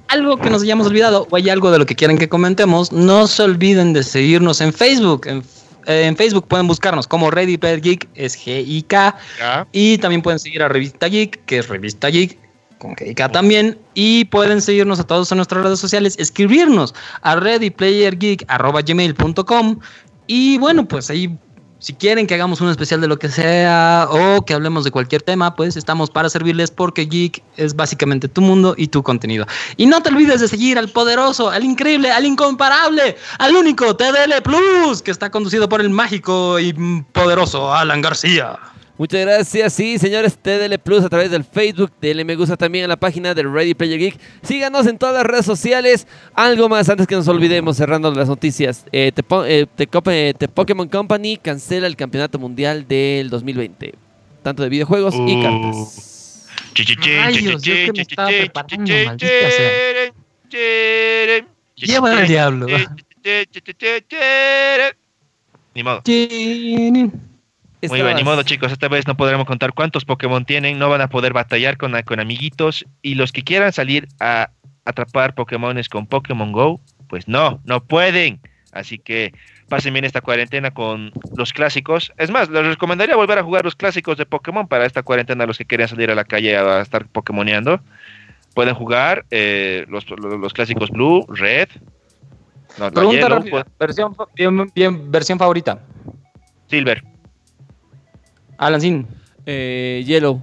algo que nos hayamos olvidado o hay algo de lo que quieren que comentemos, no se olviden de seguirnos en Facebook. En, eh, en Facebook pueden buscarnos como Ready Player Geek, es G-I-K. Y también pueden seguir a Revista Geek, que es Revista Geek, con G-I-K también. Y pueden seguirnos a todos en nuestras redes sociales, escribirnos a readyplayergeek.gmail.com. Y bueno, pues ahí, si quieren que hagamos un especial de lo que sea o que hablemos de cualquier tema, pues estamos para servirles porque Geek es básicamente tu mundo y tu contenido. Y no te olvides de seguir al poderoso, al increíble, al incomparable, al único TDL Plus, que está conducido por el mágico y poderoso Alan García. Muchas gracias, sí, señores, TDL Plus a través del Facebook, denle me gusta también a la página de Ready Player Geek. Síganos en todas las redes sociales. Algo más antes que nos olvidemos, cerrando las noticias. Eh, eh, eh, The Pokémon Company cancela el campeonato mundial del 2020, tanto de videojuegos y Uh. cartas. Rayos, yo que me estaba preparando, maldita Lleva al diablo. Ni modo. Muy bien, ni modo chicos, esta vez no podremos contar cuántos Pokémon tienen, no van a poder batallar con, con amiguitos y los que quieran salir a atrapar Pokémones con Pokémon Go, pues no, no pueden. Así que pasen bien esta cuarentena con los clásicos. Es más, les recomendaría volver a jugar los clásicos de Pokémon para esta cuarentena, los que quieran salir a la calle a estar Pokémoneando. Pueden jugar eh, los, los- los clásicos Blue, Red, no, Pregunta Yellow, rápida. pues, Versión, bien- versión favorita. Silver. Alan Sin. Eh, Yellow.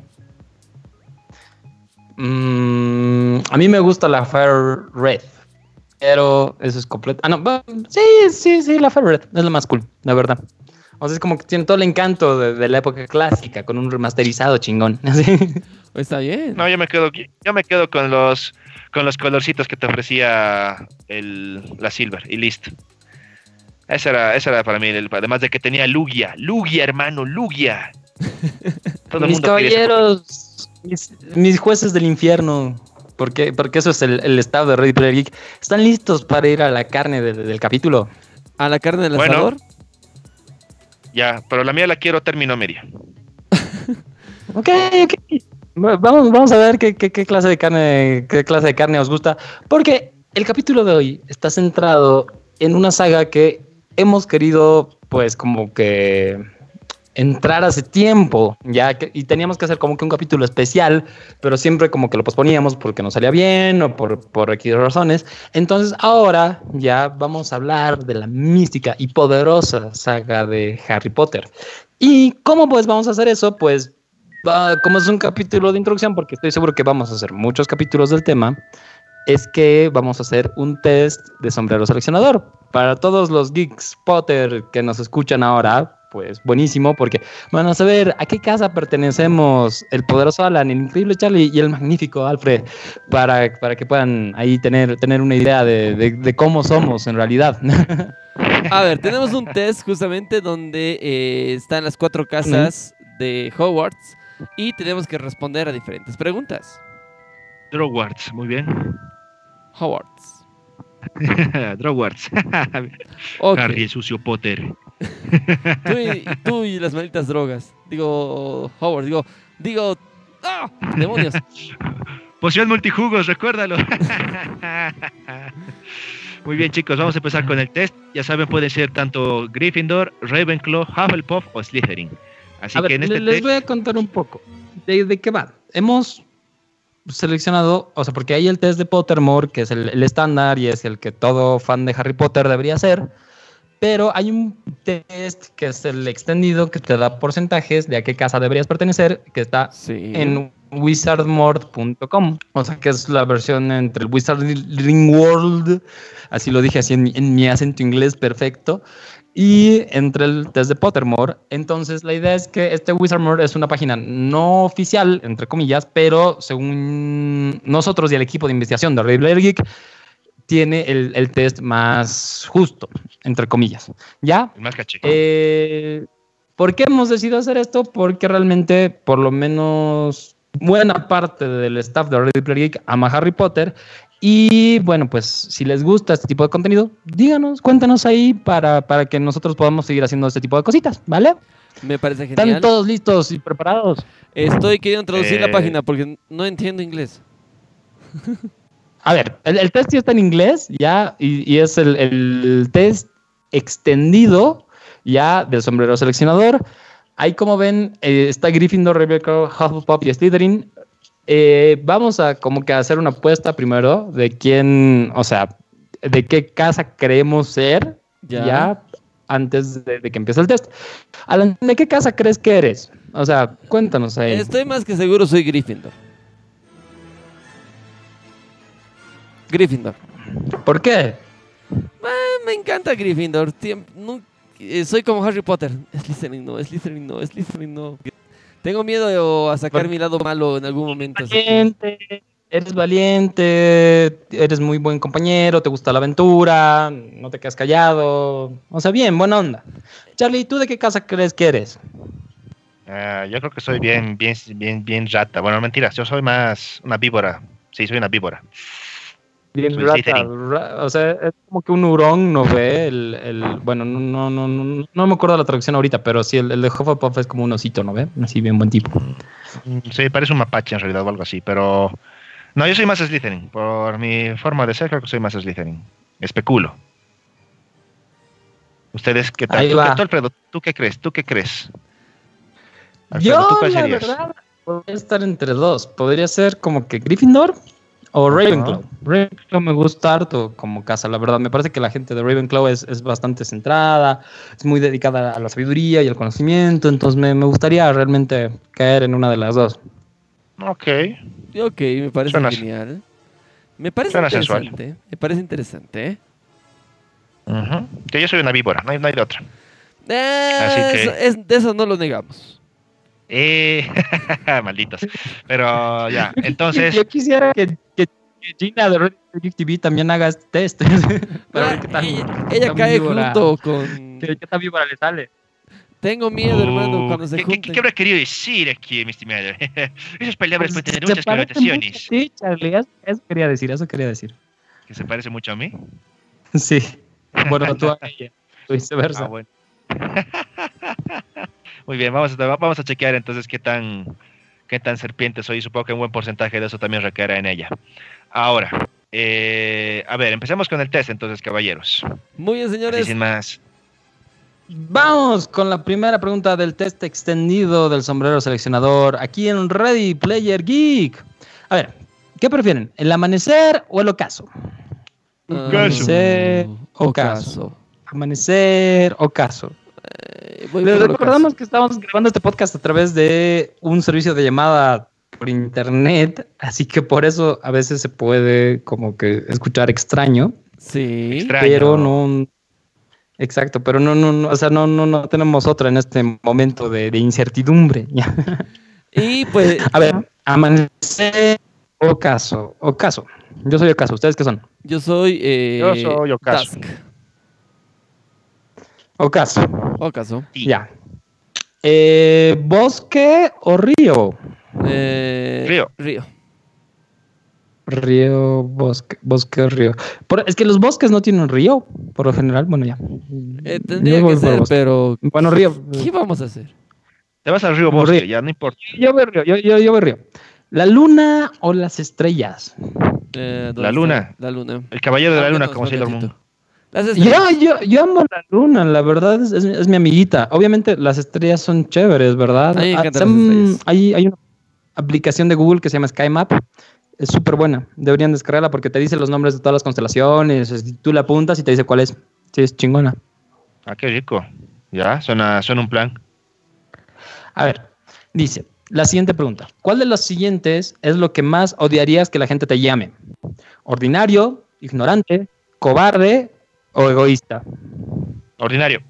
Mm, a mí me gusta la Fire Red. Pero eso es completo. Ah, no. Sí, sí, sí, la Fire Red. Es la más cool, la verdad. O sea, es como que tiene todo el encanto de, de la época clásica con un remasterizado chingón. Así. Está bien. No, yo me quedo, yo me quedo con los con los colorcitos que te ofrecía el, la Silver y listo. Esa era, esa era para mí, el- además de que tenía Lugia, Lugia, hermano, Lugia. Todo el mis mundo caballeros, mis, mis jueces del infierno, porque, porque eso es el, el estado de Ready Player Geek, están listos para ir a la carne del, del capítulo. A la carne del Bueno. asador. Ya, pero la mía la quiero término media. Ok, ok. Va- Vamos, vamos a ver qué, qué- qué clase de carne, qué clase de carne os gusta. Porque el capítulo de hoy está centrado en una saga que hemos querido, pues, como que entrar hace tiempo, ya que, y teníamos que hacer como que un capítulo especial, pero siempre como que lo posponíamos porque no salía bien o por, por razones. Entonces ahora ya vamos a hablar de la mística y poderosa saga de Harry Potter. ¿Y cómo pues vamos a hacer eso? Pues va- como es un capítulo de introducción, porque estoy seguro que vamos a hacer muchos capítulos del tema, es que vamos a hacer un test de sombrero seleccionador. Para todos los geeks Potter que nos escuchan ahora, pues buenísimo, porque van a saber a qué casa pertenecemos el poderoso Alan, el increíble Charlie y el magnífico Alfred, para, para que puedan ahí tener, tener una idea de, de- de cómo somos en realidad. A ver, tenemos un test justamente donde eh, están las cuatro casas de Hogwarts y tenemos que responder a diferentes preguntas. Drogwarts, muy bien. Hogwarts. Drogwarts. Ok. Harry, el sucio Potter. Tú y, tú y las malditas drogas. Digo, Hogwarts, digo, digo, ¡ah! ¡Demonios! Poción multijugos, recuérdalo. Muy bien, chicos, vamos a empezar con el test. Ya saben, puede ser tanto Gryffindor, Ravenclaw, Hufflepuff o Slytherin. Así a que ver, en este le- les test, voy a contar un poco de, de qué va. Hemos seleccionado, o sea, porque hay el test de Pottermore, que es el el estándar y es el que todo fan de Harry Potter debería hacer, pero hay un test que es el extendido que te da porcentajes de a qué casa deberías pertenecer, que está Sí. en wizardmord.com, o sea, que es la versión entre el Wizarding World, así lo dije así en en mi acento inglés perfecto, y entre el test de Pottermore. Entonces, la idea es que este Wizardmore es una página no oficial, entre comillas, pero según nosotros y el equipo de investigación de Player Geek, tiene el, el test más justo, entre comillas. ¿Ya? El más caché. Eh, ¿Por qué hemos decidido hacer esto? Porque realmente, por lo menos, buena parte del staff de Ready Player Geek ama Harry Potter. Y bueno, pues si les gusta este tipo de contenido, díganos, cuéntanos ahí para, para que nosotros podamos seguir haciendo este tipo de cositas, ¿vale? Me parece ¿Están genial. todos listos y preparados? Estoy queriendo traducir la Eh. página porque no entiendo inglés. A ver, el, el test ya está en inglés, ya, y, y es el, el test extendido ya del sombrero seleccionador. Ahí como ven, eh, está Gryffindor, Ravenclaw, Hufflepuff y Slytherin. Eh, vamos a como que hacer una apuesta primero de quién, o sea, de qué casa creemos ser Ya. ya, antes de, de que empiece el test. Alan, ¿de qué casa crees que eres? O sea, cuéntanos ahí. Estoy más que seguro soy Gryffindor. Gryffindor. ¿Por qué? Ah, me encanta Gryffindor. Tiem- no- eh, soy como Harry Potter. Slytherin no, Slytherin no, Slytherin no. Tengo miedo a sacar Bueno. mi lado malo en algún momento. que- valiente, eres valiente, eres muy buen compañero, te gusta la aventura, no te quedas callado. O sea, bien, buena onda. Charlie, ¿tú de qué casa crees que eres? Ah, yo creo que soy bien, bien, bien, bien rata. Bueno, mentiras, yo soy más una víbora. Sí, soy una víbora. Bien Soy rata, o sea, es como que un hurón, ¿no ve? El, el- bueno, no, no, no, no, no me acuerdo la traducción ahorita, pero sí, el, el de Hufflepuff es como un osito, ¿no ve? Así bien buen tipo. Mm, Sí, parece un mapache en realidad o algo así, pero... No, yo soy más Slytherin. Por mi forma de ser, creo que soy más Slytherin. Especulo. ¿Ustedes qué tal? Ahí ¿Tú, qué- tú, Alfredo, ¿tú qué crees? ¿Tú qué crees? Alfredo, Yo, ¿tú la verdad, podría estar entre dos. Podría ser como que Gryffindor o Ravenclaw. Ravenclaw me gusta harto como casa, la verdad. Me parece que la gente de Ravenclaw es, es bastante centrada, es muy dedicada a la sabiduría y al conocimiento. Entonces me, me gustaría realmente caer en una de las dos. Ok. Ok, me parece Suena- genial. Me parece suena sensual. interesante. Me parece interesante. ¿eh? Que yo soy una víbora, no hay, no hay de otra. Eh, Así que- eso- es- de eso no lo negamos. Eh, malditos. Pero ya, entonces... Yo quisiera que, que- que Gina de Red TV también haga este test. Para ver Ah, qué ella qué ella tan cae víbora- junto con... qué- qué tan víbora le sale. Tengo miedo, hermano, Uh, cuando se ¿qué, junten. qué habrá querido decir aquí, mi estimado? Esas palabras pueden tener se muchas connotaciones. Sí, Charlie, eso, eso quería decir, eso quería decir. Que se parece mucho a mí. Sí. Bueno, tú a ella, o viceversa. Ah, bueno. Muy bien, vamos a, vamos a chequear entonces qué tan, qué tan serpiente soy. Supongo que un buen porcentaje de eso también recaerá en ella. Ahora, eh, a ver, empecemos con el test entonces, caballeros. Muy bien, Así señores. sin más. Vamos con la primera pregunta del test extendido del sombrero seleccionador aquí en Ready Player Geek. A ver, ¿qué prefieren? ¿El amanecer o el ocaso? Ah, Amanecer ocaso. Amanecer ocaso. Eh, Les recordamos que estamos grabando este podcast a través de un servicio de llamada por internet, así que por eso a veces se puede como que escuchar extraño. Sí. Extraño. pero no exacto pero no no, no o sea no no no tenemos otra en este momento de, de incertidumbre Y pues, a ver amanecer ocaso ocaso yo soy ocaso ustedes qué son yo soy. Eh, Yo soy Ocaso. Dusk. Ocaso Ocaso. Sí. ya Eh, bosque o río Eh, Río. Río. río bosque bosque río Por- es que los bosques no tienen río por lo general bueno ya Eh, tendría que ser, pero. bueno río ¿Qué vamos a hacer? Te vas al río Bosque, río. ya no importa. yo voy río yo, yo, yo voy río la luna o las estrellas Eh, ¿dónde La está? luna. La luna. El caballero de la Ah, luna, como Sailor Margarito. Las estrellas. Yo, yo, yo amo la luna, la verdad es, es- es mi amiguita. Obviamente las estrellas son chéveres, ¿verdad? Ah. Hay, hay una aplicación de Google que se llama SkyMap. Es súper buena. Deberían descargarla porque te dice los nombres de todas las constelaciones. es- Tú la apuntas y te dice cuál es. Sí, es chingona. Ah, qué rico. Ya, suena, suena un plan. A ver, dice, la siguiente pregunta. ¿Cuál de los siguientes es lo que más odiarías que la gente te llame? ¿Ordinario, ignorante, cobarde o egoísta? Ordinario.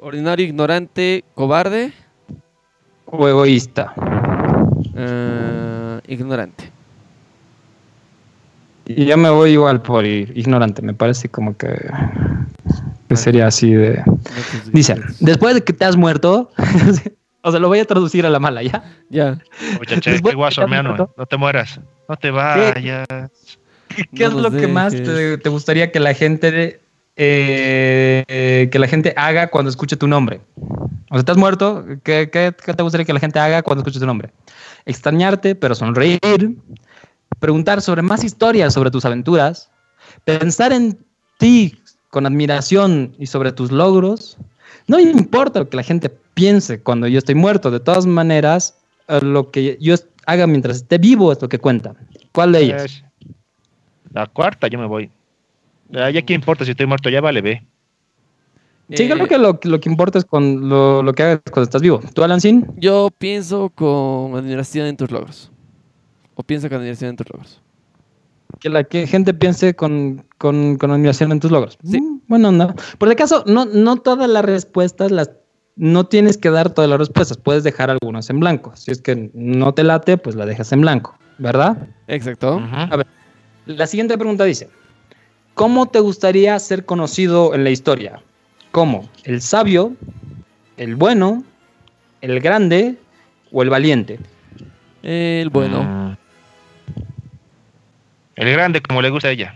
Ordinario, ignorante, cobarde. O egoísta. eh, ignorante. Y yo me voy igual por ir ignorante. Me parece como que, que sería así de. Te Dice, después de que te has muerto, o sea, lo voy a traducir a la mala, ¿ya? Ya. Qué guaso, hermano. muerto. No te mueras. No te vayas. ¿Qué, qué No es lo que más te, gustaría que la gente eh, eh, que la gente haga cuando escuche tu nombre? O sea, has muerto, ¿qué, qué, qué te gustaría que la gente haga cuando escuche tu nombre? Extrañarte, pero sonreír, preguntar sobre más historias sobre tus aventuras, pensar en ti con admiración y sobre tus logros. No importa lo que la gente piense cuando yo estoy muerto, de todas maneras, eh, lo que yo haga mientras esté vivo es lo que cuenta. ¿Cuál de ellas? La cuarta, yo me voy. Ya, ya qué importa si estoy muerto, ya vale, ve. Sí, Eh, creo que lo, lo que importa es con lo, lo que hagas cuando estás vivo. ¿Tú, Alancín? Yo pienso con admiración en tus logros. O pienso con admiración en tus logros. Que la que gente piense con, con, con admiración en tus logros. Sí. Mm, bueno, onda. Por si acaso, no, no todas las respuestas las... No tienes que dar todas las respuestas, puedes dejar algunas en blanco. Si es que no te late, pues la dejas en blanco, ¿verdad? Exacto. Ujú. A ver, la siguiente pregunta dice, ¿cómo te gustaría ser conocido en la historia? ¿Como el sabio, el bueno, el grande o el valiente? El bueno. Mm. El grande, como le gusta a ella.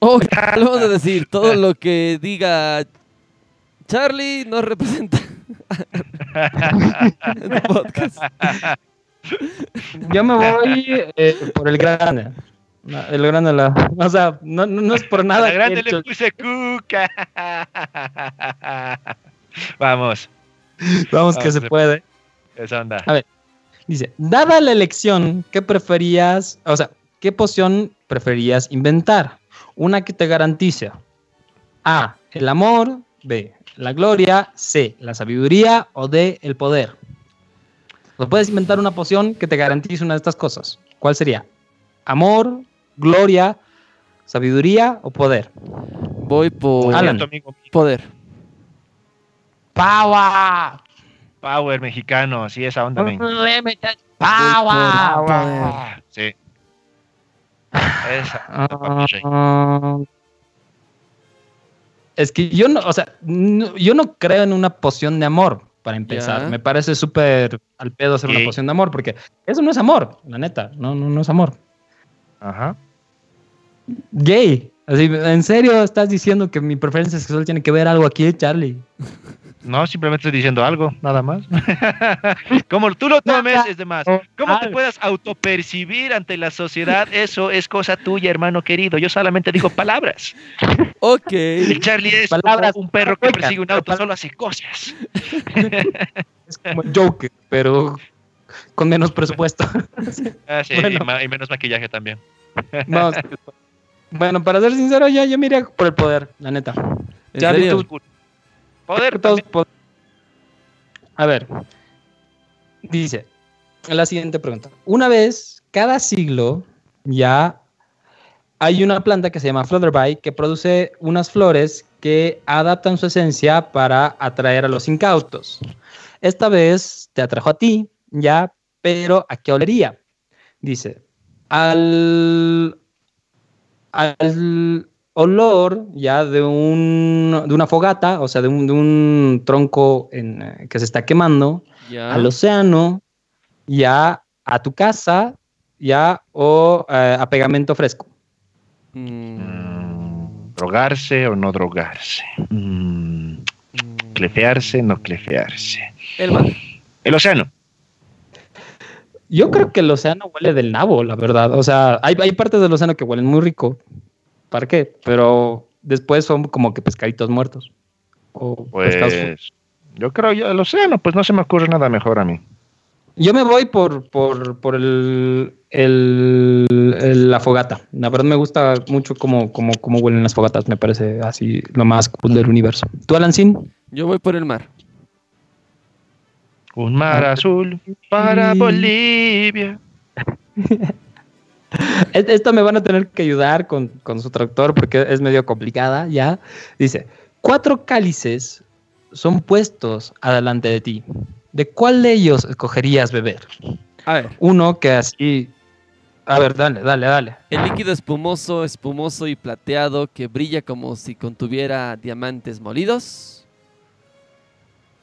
Oh, le vamos a decir, todo lo que diga Charlie nos representa en el podcast. Yo me voy eh, por el grande. El grande, la, o sea, no, no, es por A nada. la que grande le puse cuca. Vamos, Vamos que se puede. esa onda. A ver, dice, dada la elección, ¿qué preferías, o sea, qué poción preferías inventar? Una que te garantice A, el amor, B, la gloria, C, la sabiduría o D, el poder. O puedes inventar una poción que te garantice una de estas cosas. ¿Cuál sería? Amor, gloria, sabiduría o poder. Voy por Alan. Poder. ¡Power! Power mexicano, sí, esa onda, Power. Power. Sí. Esa. Ah, es que yo no, o sea, no- yo no creo en una poción de amor, para empezar. Me parece súper al pedo hacer una poción de amor, porque eso no es amor, la neta, no, no, no es amor. Ajá. Gay. Así, ¿En serio estás diciendo que mi preferencia sexual tiene que ver algo aquí, Charlie? No, simplemente estoy diciendo algo, nada más. Como tú lo tomes, es de más. ¿Cómo te puedas autopercibir ante la sociedad? Eso es cosa tuya, hermano querido. Yo solamente digo palabras. Ok. El Charlie es como Palabras un perro que persigue un auto, solo hace cosas. Es como Joker, pero con menos presupuesto. Ah, sí, Bueno. y, ma- y menos maquillaje también. Vamos. Bueno, para ser sincero, ya yo miré por el poder, la neta. ¿En Charlie, serio? tú- Poder, Todos A ver, dice la siguiente pregunta. Una vez cada siglo ya hay una planta que se llama Flutterby que produce unas flores que adaptan su esencia para atraer a los incautos. Esta vez te atrajo a ti, ya, pero ¿a qué olería? Dice, al, al olor ya de, un, de una fogata, o sea, de un, de un tronco en, eh, que se está quemando, al océano, ya a tu casa, ya o eh, a pegamento fresco. Mm, Mm, drogarse o no drogarse. Mm, mm. clefearse, no clefearse. El mar. El océano. Yo creo que el océano huele del nabo, la verdad. O sea, hay, hay partes del océano que huelen muy rico. ¿Para qué? Pero después son como que pescaditos muertos. O pescados Pues yo creo yo el océano, pues no se me ocurre nada mejor a mí. Yo me voy por, por, por el, el- el- la fogata. La verdad me gusta mucho cómo, cómo, cómo huelen las fogatas. Me parece así lo más cool del universo. ¿Tú, Alancín? Yo voy por el mar. Un mar Ah. azul para. Bolivia. Es- Esta me van a tener que ayudar con, con su traductor porque es medio complicada ya. Dice, cuatro cálices son puestos adelante de ti, ¿de cuál de ellos escogerías beber? A ver, Uno que así... A ver, dale, dale, dale. el líquido espumoso, espumoso y plateado que brilla como si contuviera diamantes molidos.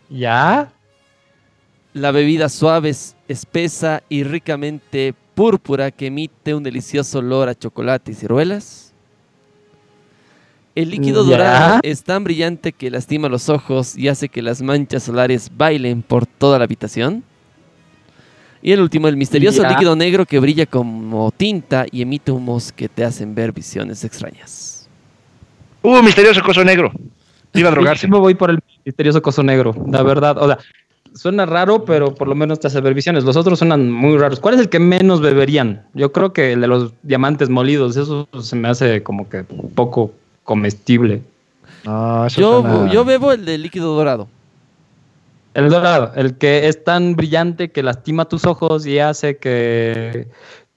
¿Ya? La bebida suave, es- espesa y ricamente púrpura que emite un delicioso olor a chocolate y ciruelas. El líquido Ya. dorado es tan brillante que lastima los ojos y hace que las manchas solares bailen por toda la habitación. Y el último, el misterioso Ya. líquido negro que brilla como tinta y emite humos que te hacen ver visiones extrañas. Uh, misterioso coso negro. Iba a drogarse. Yo me voy por el misterioso coso negro, la verdad. O sea, suena raro, pero por lo menos te hace ver visiones. Los otros suenan muy raros. ¿Cuál es el que menos beberían? Yo creo que el de los diamantes molidos. Eso se me hace como que poco comestible. No, eso Yo, suena- yo bebo el de líquido dorado. El dorado, el que es tan brillante que lastima tus ojos y hace que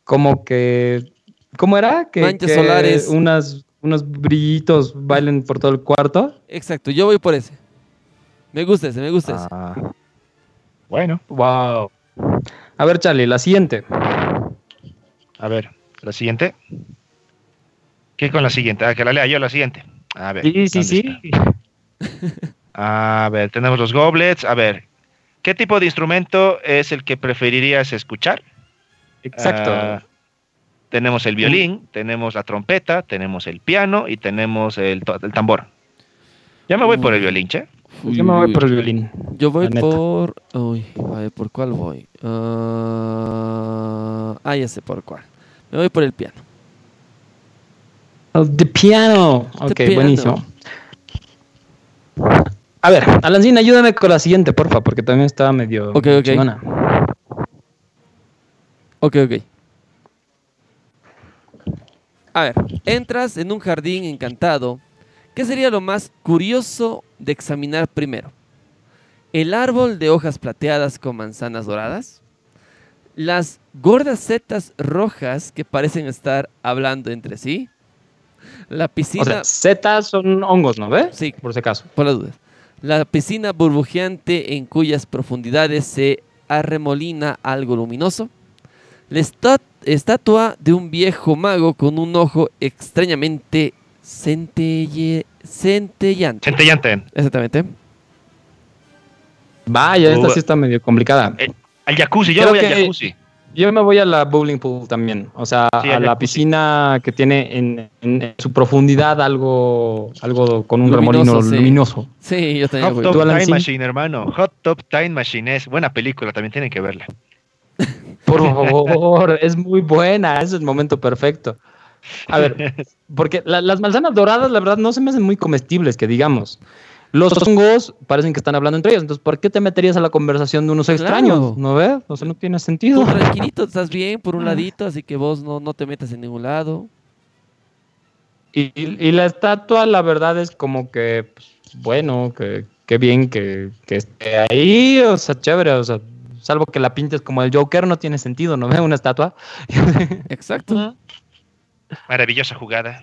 como que ¿cómo era? Que, Manchas que solares. unas unos brillitos bailen por todo el cuarto. Exacto, yo voy por ese. Me gusta ese, me gusta ese. Bueno, Wow. A ver, Charlie, la siguiente. a ver, la siguiente. ¿Qué con la siguiente? Ah, que la lea yo la siguiente. A ver. Sí, sí, ¿dónde sí. A ver, tenemos los goblets. A ver, ¿qué tipo de instrumento es el que preferirías escuchar? Exacto. Ah, tenemos el violín, tenemos la trompeta, tenemos el piano y tenemos el, tambor. Ya me voy por el Uy. violín, che. Yo me voy por el violín. Yo voy por. Uy, a ver, ¿por cuál voy? Ah, ah, ya sé por cuál. Me voy por el piano. El de piano. Ok, piano. buenísimo. A ver, Alancín, ayúdame con la siguiente, porfa, porque también estaba medio Ok, ok. chingona. Ok, ok. A ver, entras en un jardín encantado. ¿Qué sería lo más curioso de examinar primero? ¿El árbol de hojas plateadas con manzanas doradas? ¿Las gordas setas rojas que parecen estar hablando entre sí? ¿La piscina... O sea, setas son hongos, ¿no ves? Sí. Por si acaso. por las dudas. La piscina burbujeante en cuyas profundidades se arremolina algo luminoso. La esta- estatua de un viejo mago con un ojo extrañamente centelle- centellante. Centellante. Exactamente. Vaya, esta Uh, sí está medio complicada. Al jacuzzi, yo Creo me voy al que- jacuzzi. Yo me voy a la bowling pool también. O sea, Sí, a la jacuzzi. piscina que tiene en, en su profundidad algo, algo con un Luminoso, remolino sí. luminoso. Sí, yo también Hot voy. Top ¿Tú, Alan, Time? Machine, hermano. Hot Top Time Machine es buena película, también tienen que verla. Por favor, es muy buena. Es el momento perfecto. A ver, porque la- las manzanas doradas, la verdad, no se me hacen muy comestibles, que digamos. Los hongos parecen que están hablando entre ellos. Entonces, ¿por qué te meterías a la conversación de unos Claro. extraños? ¿No ves? O sea, no tiene sentido. Tú tranquilito, estás bien por un Ah. ladito, así que vos no, no te metas en ningún lado. Y, y- y la estatua, la verdad, es como que, pues, bueno, que, que bien que, que esté ahí, o sea, chévere, o sea, salvo que la pintes como el Joker, no tiene sentido, ¿no ves? Una estatua. Exacto. Maravillosa jugada.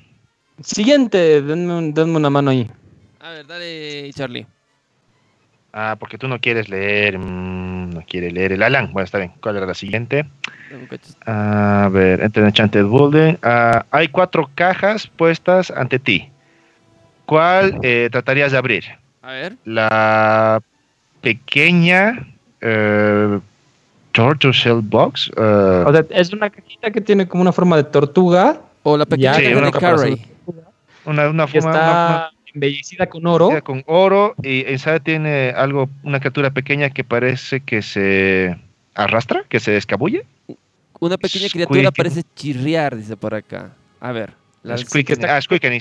Siguiente, denme, un- denme una mano ahí. A ver, dale, Charlie. Ah, porque tú no quieres leer. mm, no quiere leer el Alan. Bueno, está bien. ¿Cuál era la siguiente? A ver, entre Enchanted Building. Ah, hay cuatro cajas puestas ante ti. ¿Cuál eh, tratarías de abrir? A ver. La pequeña eh, Tortoise Shell Box. eh, O sea, es una cajita que tiene como una forma de tortuga O la pequeña Sí, caja una de. Carrie. una, una forma una- embellecida con oro. con oro y esa tiene algo, una criatura pequeña que parece que se arrastra, que se escabulle. Una pequeña criatura parece chirriar, dice por acá. A ver. La, Squeaking, está- ah, squeaking,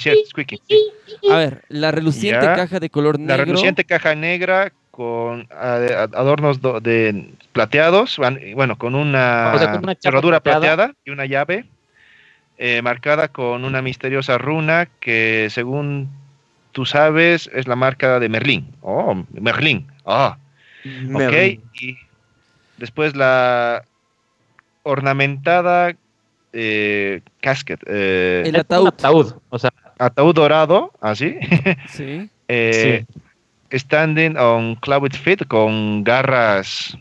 a ver, la reluciente Ya. caja de color La negro. reluciente caja negra con ah, adornos do- de plateados, bueno, con una, O sea, con una chapa cerradura plateada. plateada y una llave eh, marcada con una misteriosa runa que según tú sabes es la marca de Merlín. Oh, Merlín. Ah, ok. Y después la ornamentada eh, casket, eh, El ataúd. ataúd. O sea, ataúd dorado, así. Sí. Eh, standing on cloud feet con garras.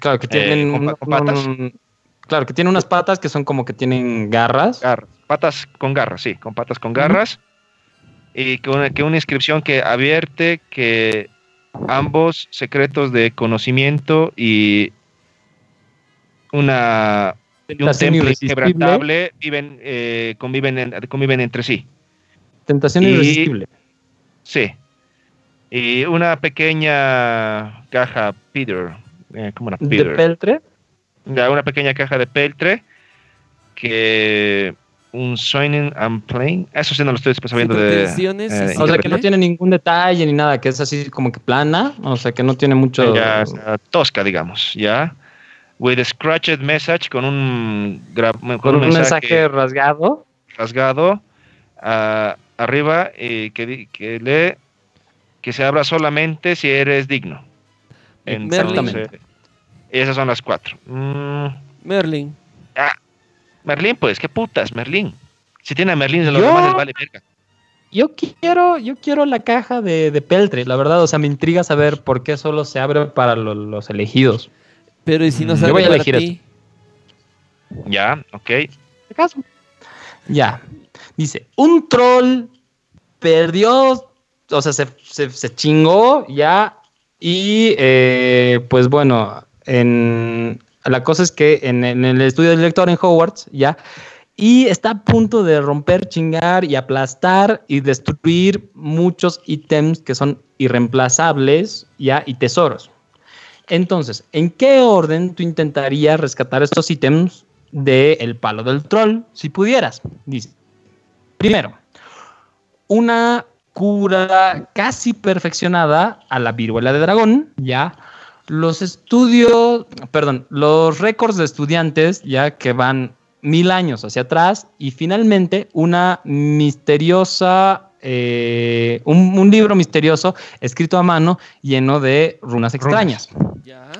Claro, que tienen Eh, ¿con un- pa- con patas? un- claro, que tiene unas patas que son como que tienen garras. garras, patas con garras, sí, con patas con garras. Y que una, que una inscripción que advierte que ambos secretos de conocimiento y una y un irresistible. inquebrantable viven, eh, conviven, en- conviven entre sí. Tentación Y- irresistible. Sí. Y una pequeña caja Peter. eh, ¿Cómo era? De Peter. peltre. Una pequeña caja de peltre que un Signing and Playing. Eso sí no lo estoy sabiendo de. eh, O sea, que no tiene ningún detalle ni nada, que es así como que plana. O sea, que no tiene mucho. Ya, tosca, digamos, ¿ya? With a scratched message con un, gra- con con un un mensaje mensaje rasgado. rasgado arriba y que, que lee que se abra solamente si eres digno. Exactamente. Esas son las cuatro. Mm, Merlin. Merlín, pues, qué putas, Merlín. Si tiene a Merlín, de los Yo- demás les vale verga. Yo quiero, yo quiero la caja de, de peltre, la verdad. O sea, me intriga saber por qué solo se abre para lo- los elegidos. Pero ¿y si no Mm, sale yo voy a para elegir ti? Ya, ok. ¿De caso? Ya. Dice, un troll perdió, o sea, se, se- se chingó ya. Y eh, pues bueno, en, la cosa es que en, el estudio del lector en Hogwarts, ya. Y está a punto de romper, chingar y aplastar y destruir muchos ítems que son irreemplazables, ya, y tesoros. Entonces, ¿en qué orden tú intentarías rescatar estos ítems del palo del troll, si pudieras? Dice, primero, una cura casi perfeccionada a la viruela de dragón, ya. Los estudios, perdón, los récords de estudiantes, ya que van mil años hacia atrás, y finalmente una misteriosa, eh, un, un libro misterioso escrito a mano lleno de runas extrañas. Ya.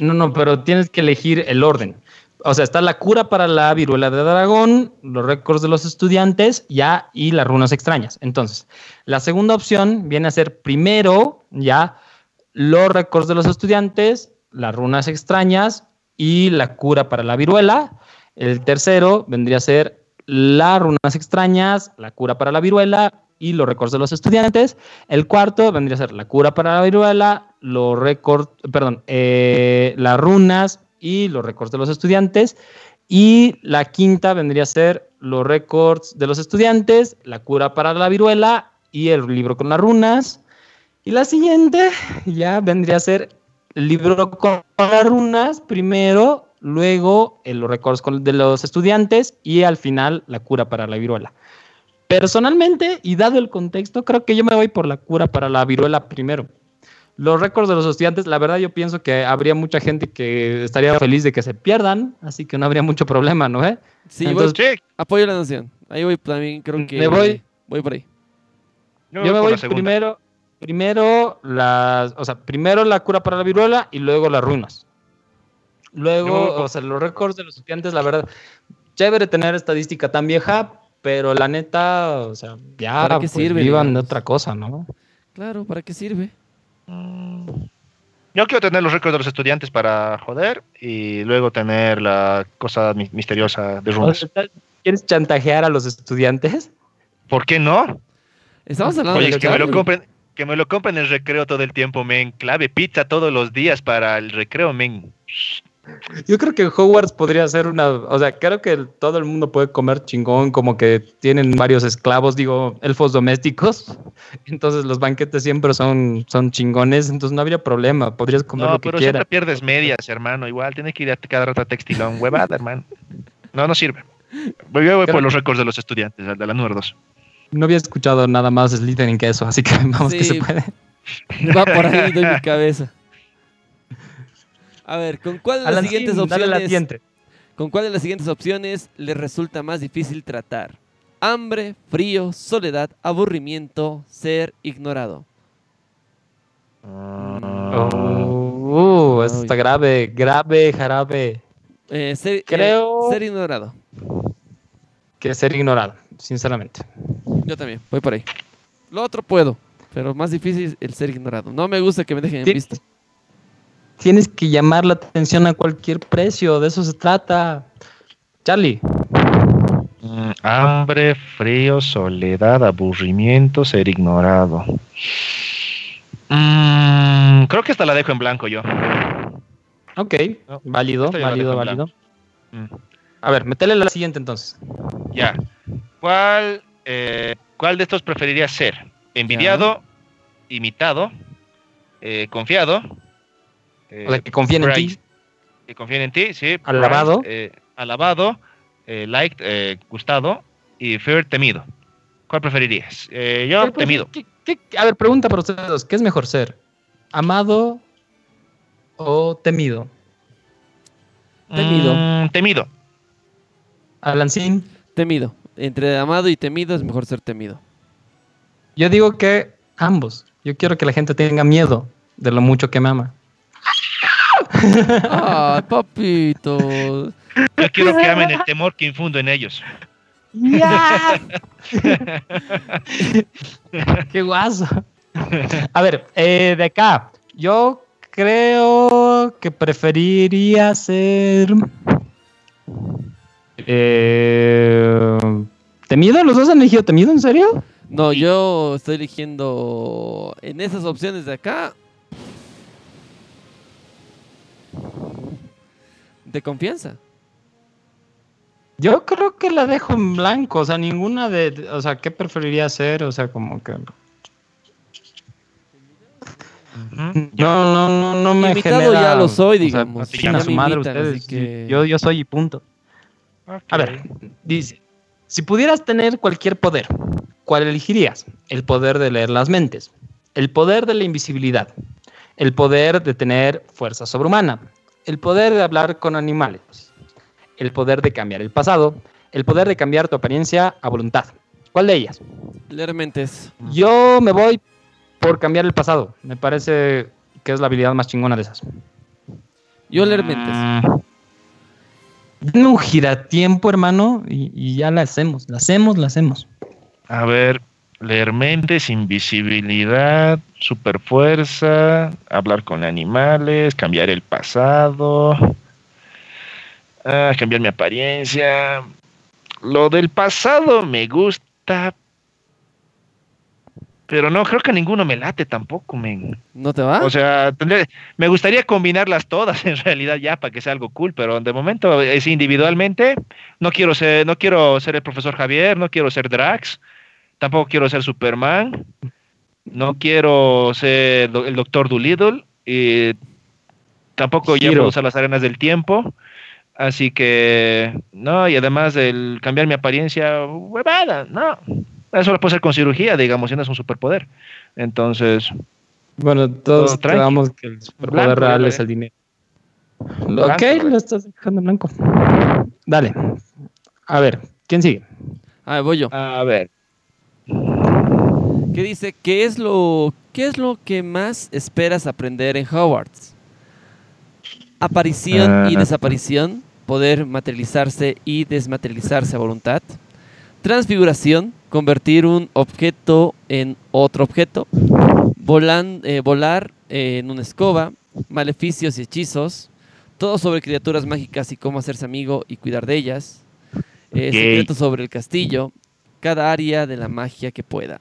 No, no, pero tienes que elegir el orden. O sea, está la cura para la viruela de dragón, los récords de los estudiantes, ya, y las runas extrañas. Entonces, la segunda opción viene a ser primero, ya, los récords de los estudiantes, las runas extrañas y la cura para la viruela. El tercero vendría a ser las runas extrañas, la cura para la viruela y los récords de los estudiantes. El cuarto vendría a ser la cura para la viruela, los récords, perdón, eh, las runas y los récords de los estudiantes. Y la quinta vendría a ser los récords de los estudiantes, la cura para la viruela y el libro con las runas. Y la siguiente ya vendría a ser el libro con las runas primero, luego eh, los récords de los estudiantes y al final la cura para la viruela. Personalmente, y dado el contexto, creo que yo me voy por la cura para la viruela primero. Los récords de los estudiantes, la verdad yo pienso que habría mucha gente que estaría feliz de que se pierdan, así que no habría mucho problema, ¿no? eh? Sí, Entonces, voy- apoyo la noción. Ahí voy también, creo que. Me voy. Voy por ahí. yo, Yo me voy primero, primero las, o sea, primero la cura para la viruela y luego las runas. Luego, o sea, los récords de los estudiantes, la verdad, chévere tener estadística tan vieja, pero la neta, o sea, ya ¿Para qué pues, sirve, vivan de otra cosa, ¿no? Claro, ¿para qué sirve? Mm, Yo quiero tener los récords de los estudiantes para joder y luego tener la cosa mi- misteriosa de O runas. sea, ¿Quieres chantajear a los estudiantes? ¿Por qué no? Estamos hablando Oye, de que me lo compren, que me lo compren en el recreo todo el tiempo, men. Clave pizza todos los días para el recreo, men. Yo creo que Hogwarts podría ser una, o sea, creo que el- todo el mundo puede comer chingón, como que tienen varios esclavos, digo, elfos domésticos. Entonces los banquetes siempre son, son chingones, entonces no habría problema, podrías comer No, lo que pero quieras. siempre pierdes medias, hermano. Igual tiene que ir a cada rato a textilón. Huevada, hermano. No, no sirve. Voy, yo voy Creo por los récords de los estudiantes, de la número 2. No había escuchado nada más Slytherin que eso, así que vamos que se puede. Va por ahí, doy mi cabeza. A ver, ¿con cuál de las Alan, siguientes sí, dale la opciones? siguiente. ¿Con cuál de las siguientes opciones le resulta más difícil tratar? Hambre, frío, soledad, aburrimiento, ser ignorado. Oh, uh, esto está grave, grave, jarabe. Eh, ser, eh, Creo- ser ignorado. Que ser ignorado, sinceramente. Yo también, voy por ahí. Lo otro puedo. Pero más difícil el ser ignorado. No me gusta que me dejen en Sí. visto. Tienes que llamar la atención a cualquier precio, de eso se trata. Charlie, Mm, hambre, frío, soledad, aburrimiento, ser ignorado. Mm, creo que esta la dejo en blanco yo. ok, No, válido, válido, válido. Mm, A ver, metele la siguiente entonces. ya. ¿Cuál, eh, ¿Cuál de estos preferirías ser? ¿Envidiado, imitado, eh, confiado? eh, O sea, que confíen en ti. Que confíen en ti, sí. Alabado. prized, eh, alabado, eh, liked, eh, gustado y fear, temido. ¿Cuál preferirías? Eh, yo, ¿Qué- temido. qué- qué- a ver, pregunta para ustedes dos. ¿Qué es mejor ser? ¿Amado o temido? Temido. Mm, temido. Alancín, Temido. Entre amado y temido es mejor ser temido. yo digo que ambos. Yo quiero que la gente tenga miedo de lo mucho que me ama. ¡Ay, papito! Yo quiero que amen el temor que infundo en ellos. ¡Ya! ¡Qué guaso! A ver, eh, de acá, yo creo que preferiría ser... Eh, ¿Temido? ¿Los dos han elegido temido? ¿En serio? No, yo estoy eligiendo en esas opciones de acá. De confianza. Yo creo que la dejo en blanco, o sea, ninguna de, o sea, ¿qué preferiría hacer? O sea, como que... No, no, no, no me genera... ya lo soy, o sea, digamos. chinguen a Ya su me madre ustedes, que- Yo, yo soy y punto. A ver, dice, si pudieras tener cualquier poder, ¿cuál elegirías? El poder de leer las mentes, el poder de la invisibilidad, el poder de tener fuerza sobrehumana, el poder de hablar con animales, el poder de cambiar el pasado, el poder de cambiar tu apariencia a voluntad. ¿Cuál de ellas? Leer mentes. Yo me voy por cambiar el pasado. Me parece que es la habilidad más chingona de esas. Yo leer mentes. Denme un giratiempo, hermano, y, y ya la hacemos. La hacemos, la hacemos. A ver, leer mentes, invisibilidad, superfuerza, hablar con animales, cambiar el pasado, ah, cambiar mi apariencia. Lo del pasado me gusta, pero no, creo que ninguno me late tampoco, men. ¿No te va? O sea, tendría- me gustaría combinarlas todas en realidad ya para que sea algo cool, pero de momento es individualmente. No quiero ser, no quiero ser el profesor Javier, no quiero ser Drax, tampoco quiero ser Superman, no quiero ser el Doctor Dolittle y tampoco Hero. puedo usar las arenas del tiempo. Así que, no, y además el cambiar mi apariencia, huevada, no. Eso lo puedo hacer con cirugía, digamos, si no es un superpoder. Entonces, Bueno, todos creamos que el superpoder Blanco, real es lo el dinero. Blanco, ok, güey. lo estás dejando en blanco. Dale. A ver, ¿quién sigue? Ah, voy yo. a ver, ¿Qué dice? ¿Qué es lo, qué es lo que más esperas aprender en Hogwarts? Aparición y Ah. desaparición, poder materializarse y desmaterializarse a voluntad. Transfiguración, convertir un objeto en otro objeto. Volan- eh, volar eh, en una escoba. Maleficios y hechizos. Todo sobre criaturas mágicas y cómo hacerse amigo y cuidar de ellas. Eh, secretos sobre el castillo. Cada área de la magia que pueda.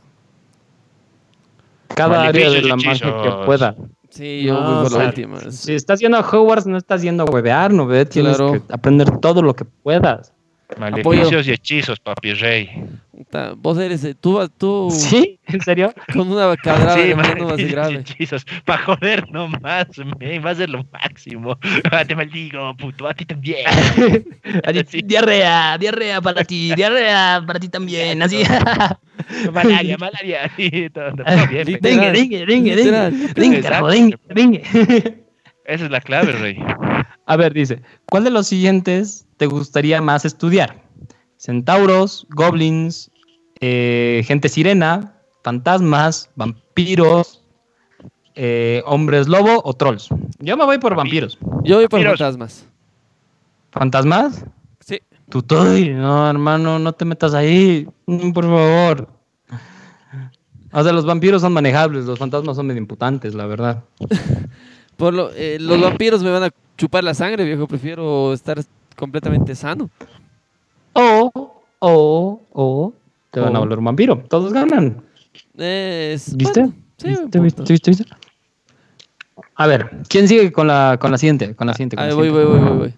Cada área de la magia que pueda. Sí, yo No, voy por o la sea, última. Es- Si estás yendo a Hogwarts, no estás yendo a huevear, ¿no? Ve? Tienes Claro. que aprender todo lo que puedas. maleficios y hechizos, papi rey. Vos eres, eh, tú, tú ¿Sí? ¿En serio? con una cadrada Sí, más grave. hechizos. Para joder nomás, men, va a ser lo máximo. Ah, te maldigo, puto, a ti también. Sí. Diarrea, diarrea para ti, diarrea para ti también. Así. malaria, malaria. Sí, todo, todo bien. Dengue, dengue, dengue, Literal. dengue. Dengue, Exacto. carajo, dengue, dengue. Esa es la clave, rey. A ver, dice, ¿cuál de los siguientes te gustaría más estudiar? Centauros, goblins, eh, gente sirena, fantasmas, vampiros, eh, hombres lobo o trolls. Yo me voy por vampiros. Yo voy por Vampiros. fantasmas. ¿Fantasmas? Sí. Tutoy, no, hermano, no te metas ahí, mm, por favor. O sea, los vampiros son manejables, los fantasmas son medio imputantes, la verdad. Por lo, eh, los vampiros me van a chupar la sangre, viejo. Prefiero estar completamente sano. O, o, o, te van a O. volver un vampiro. Todos ganan. Es, ¿Viste? bueno, sí, ¿Viste, viste, viste, viste? A ver, ¿quién sigue con la, con la siguiente? Con la siguiente. con A la ver, voy, voy, voy, voy, voy.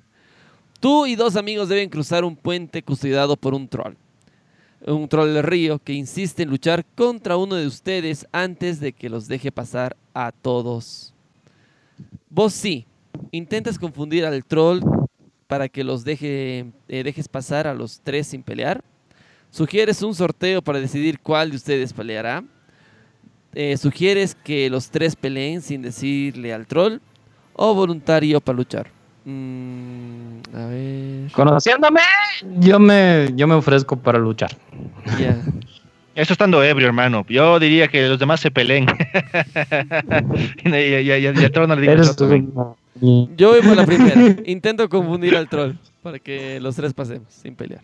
Tú y dos amigos deben cruzar un puente custodiado por un troll. Un troll del río que insiste en luchar contra uno de ustedes antes de que los deje pasar a todos. Vos sí, intentas confundir al troll para que los deje, eh, dejes pasar a los tres sin pelear. Sugieres un sorteo para decidir cuál de ustedes peleará. Eh, sugieres que los tres peleen sin decirle al troll. O voluntario para luchar. Mm, a ver. Conociéndome, yo me, yo me ofrezco para luchar. Ya. Esto estando ebrio, hermano. Yo diría que los demás se peleen. y ya, le Yo voy por la primera. Intento confundir al troll para que los tres pasemos sin pelear.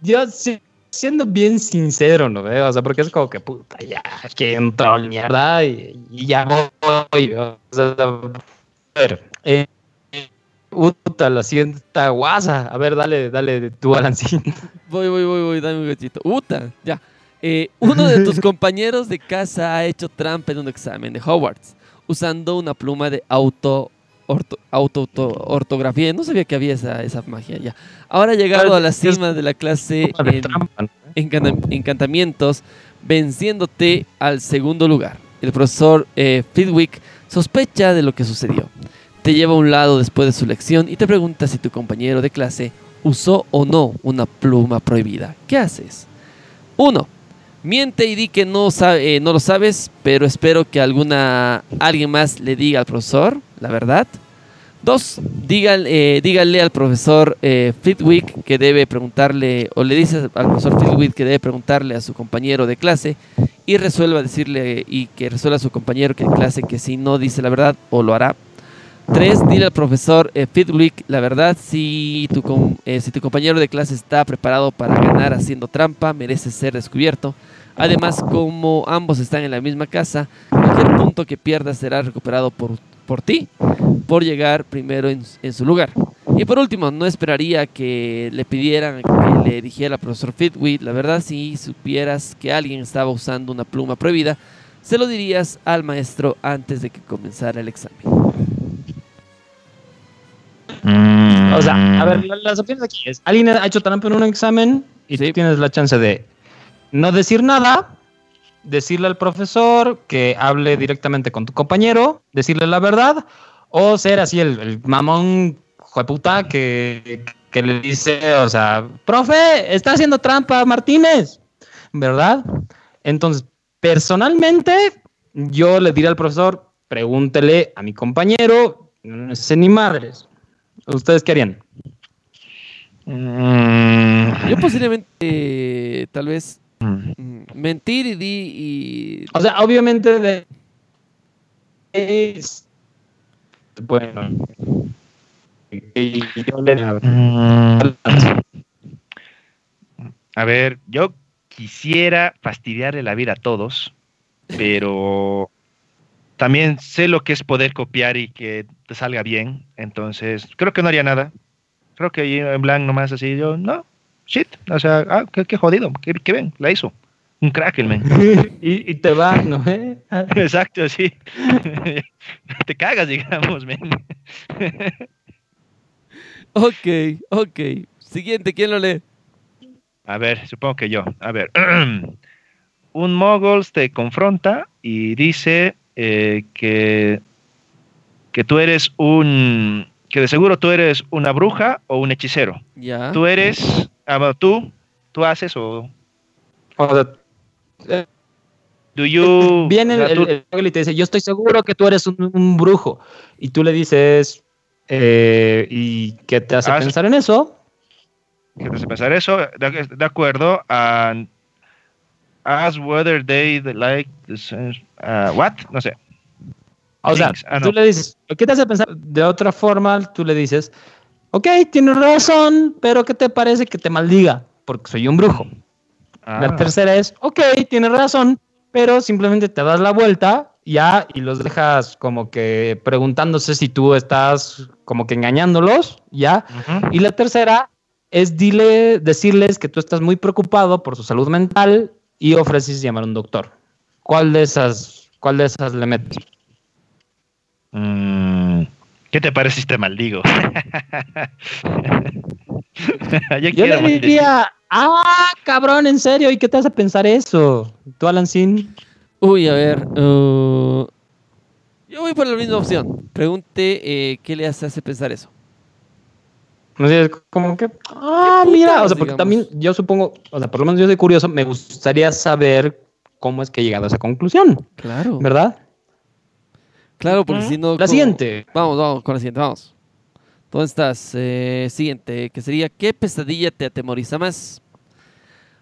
Yo sí- siendo bien sincero, ¿no? ve? O sea, porque es como que puta, ya, que troll mierda y, y ya voy. O sea, a ver, eh, puta, la siguiente está guasa. A ver, dale, dale tú, Alancín. Voy, voy, voy, voy, dame un gachito. Uta, ya. Eh, uno de tus compañeros de casa ha hecho trampa en un examen de Hogwarts usando una pluma de auto, orto- auto, auto- ortografía. No sabía que había esa, esa magia ya. Ahora llegado a la cima de la clase en encantamientos, venciéndote al segundo lugar. El profesor eh, Fidwick sospecha de lo que sucedió. Te lleva a un lado después de su lección y te pregunta si tu compañero de clase usó o no una pluma prohibida. ¿Qué haces? 1. Miente y di que no, sabe- eh, no lo sabes, pero espero que alguna, alguien más le diga al profesor la verdad. 2. Dígale, dígale al profesor eh, Fitwick que debe preguntarle, o le dices al profesor Fitwick que debe preguntarle a su compañero de clase y resuelva decirle y que resuelva a su compañero de clase que si no dice la verdad o lo hará. 3. Dile al profesor eh, Fitwick la verdad si tu, com- eh, si tu compañero de clase está preparado para ganar haciendo trampa, merece ser descubierto. Además, como ambos están en la misma casa, cualquier punto que pierdas será recuperado por, por ti por llegar primero en, en su lugar. Y por último, no esperaría que le pidieran que le dijera al profesor Fitwick, la verdad, si supieras que alguien estaba usando una pluma prohibida, se lo dirías al maestro antes de que comenzara el examen. Mm. O sea, a ver, la- las opciones aquí es, alguien ha hecho trampa en un examen y Sí. tú tienes la chance de no decir nada, decirle al profesor que hable directamente con tu compañero, decirle la verdad, o ser así el, el mamón jueputa que, que le dice, o sea, profe, está haciendo trampa Martínez, ¿verdad? Entonces, personalmente, yo le diré al profesor, pregúntele a mi compañero, no sé ni madres. ¿Ustedes qué harían? Mm. Yo posiblemente, tal vez, Mm. mentir y di... Y... O sea, obviamente de... es- Bueno. Y yo le- Mm. A ver, yo quisiera fastidiarle la vida a todos, pero también sé lo que es poder copiar y que te salga bien, entonces creo que no haría nada. Creo que en blanco nomás así, yo, no, shit, o sea, ah, qué, qué jodido, qué, qué bien, la hizo. Un crack el men. y, y te va, ¿no? ¿Eh? Exacto, sí. te cagas, digamos, men. Ok, ok. Siguiente, ¿quién lo lee? A ver, supongo que yo. A ver. Un mogul te confronta y dice eh, que, que tú eres un. que de seguro tú eres una bruja o un hechicero. Ya. Tú eres. Ah, tú. Tú haces o. O sea, eh, Do you. viene o sea, el, el- el y te dice, yo estoy seguro que tú eres un, un brujo. Y tú le dices, eh, ¿y qué te hace Ah, pensar en eso? que te hace pensar eso, de, de acuerdo, and ask whether they like ah, what, no sé. O sea, ah, tú le dices, ¿qué te hace pensar? De otra forma, tú le dices, ok, tienes razón, pero ¿qué te parece que te maldiga? Porque soy un brujo. La Ah. tercera es, ok, tienes razón, pero simplemente te das la vuelta ya y los dejas como que preguntándose si tú estás como que engañándolos, ya. Y la tercera es dile, decirles que tú estás muy preocupado por su salud mental y ofreces llamar a un doctor. ¿Cuál de esas, cuál de esas le metes? Mm, ¿Qué te parece si te maldigo? Yo le diría, ah, cabrón, en serio, ¿y qué te hace pensar eso? ¿Tú, Alan Sin? Uy, a ver. uh, yo voy por la misma opción. Pregunte eh, qué le hace, pensar eso. No sé, es como que, ah, ¿Qué mira, o sea, porque digamos? también yo supongo, o sea, por lo menos yo soy curioso, me gustaría saber cómo es que he llegado a esa conclusión, Claro. ¿verdad? Claro, porque si no. La ¿cómo? siguiente. Vamos, vamos con la siguiente, vamos. ¿Dónde estás? Eh, siguiente, que sería: ¿Qué pesadilla te atemoriza más?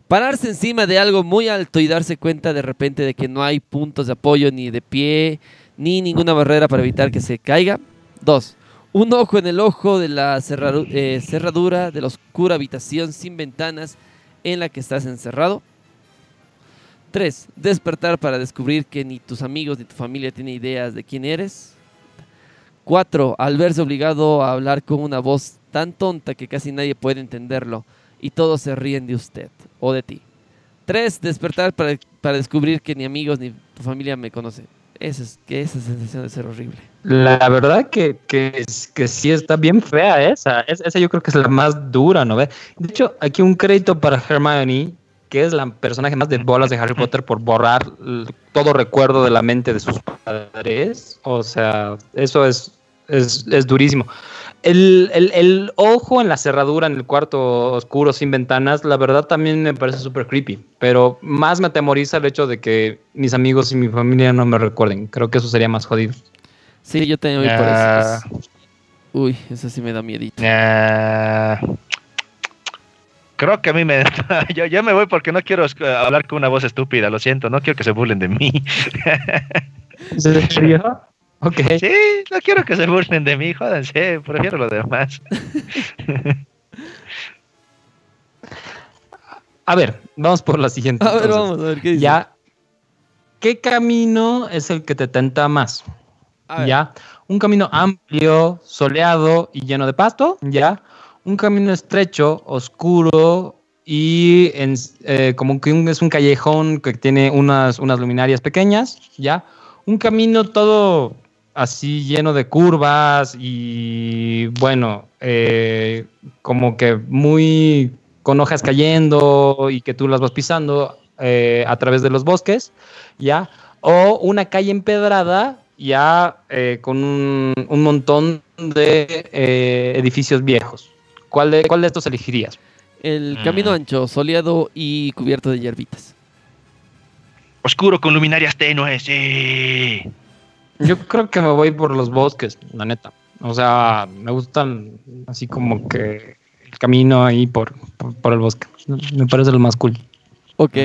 Pararse encima de algo muy alto y darse cuenta de repente de que no hay puntos de apoyo ni de pie, ni ninguna barrera para evitar que se caiga. Dos, un ojo en el ojo de la eh, cerradura de la oscura habitación sin ventanas en la que estás encerrado. Tres, despertar para descubrir que ni tus amigos ni tu familia tienen ideas de quién eres. Cuatro, al verse obligado a hablar con una voz tan tonta que casi nadie puede entenderlo y todos se ríen de usted o de ti. Tres, despertar para, para descubrir que ni amigos ni tu familia me conocen. Esa es, esa sensación de ser horrible. La verdad que, que, que sí está bien fea esa. Es- esa yo creo que es la más dura, ¿no? De hecho, aquí un crédito para Hermione, que es la personaje más de bolas de Harry Potter por borrar todo recuerdo de la mente de sus padres. O sea, eso es, es, es durísimo. El, el- el ojo en la cerradura en el cuarto oscuro sin ventanas, la verdad también me parece súper creepy. Pero más me atemoriza el hecho de que mis amigos y mi familia no me recuerden. Creo que eso sería más jodido. Sí, yo también voy por eso. Es- Uy, eso sí me da miedito. Creo que a mí me... yo, yo me voy porque no quiero hablar con una voz estúpida, lo siento, no quiero que se burlen de mí. ¿En serio? Ok. Sí, no quiero que se burlen de mí, jódanse, prefiero lo demás. A ver, vamos por la siguiente. A ver, entonces. vamos a ver qué dice. Ya. ¿Qué camino es el que te tenta más? A ver. Ya. Un camino amplio, soleado y lleno de pasto. Ya. Un camino estrecho, oscuro y en- eh, como que un- es un callejón que tiene unas, unas luminarias pequeñas. Ya. Un camino todo así lleno de curvas y bueno, eh, como que muy con hojas cayendo y que tú las vas pisando eh, a través de los bosques, ¿ya? O una calle empedrada, ya con un, un montón de edificios viejos. ¿Cuál de, ¿Cuál de estos elegirías? El camino Mm. ancho, soleado y cubierto de hierbitas. Oscuro con luminarias tenues, sí. Yo creo que me voy por los bosques, la neta. O sea, me gustan así como que el camino ahí por, por, por el bosque. Me parece lo más cool. Ok.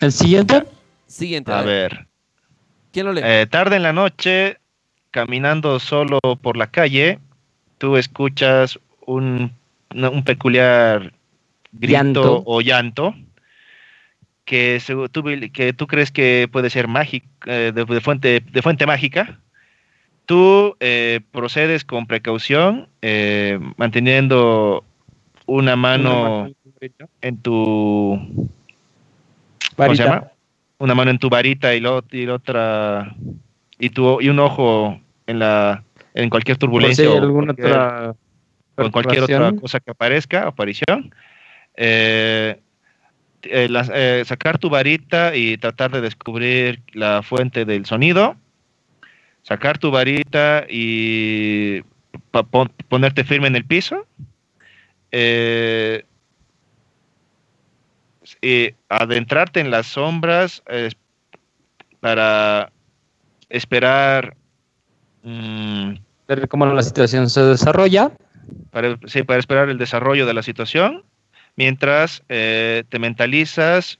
El siguiente, Siguiente. A ver, ¿Quién lo lee? eh, tarde en la noche, caminando solo por la calle, tú escuchas un, un peculiar grito Llanto. o llanto que, tú, que tú crees que puede ser mágico, eh, de, de fuente, de fuente mágica. Tú eh, procedes con precaución, eh, manteniendo una mano en tu ¿cómo se Varita. llama? Una mano en tu varita y, lo- y la otra y tu y un ojo en la en cualquier si turbulencia o cualquier- otra o en cualquier otra cosa que aparezca, aparición. Eh, eh, las- eh, sacar tu varita y tratar de descubrir la fuente del sonido. Sacar tu varita y pon- ponerte firme en el piso. Y adentrarte en las sombras para esperar. Mm, ver cómo la situación se desarrolla. para, sí, para esperar el desarrollo de la situación, mientras eh, te mentalizas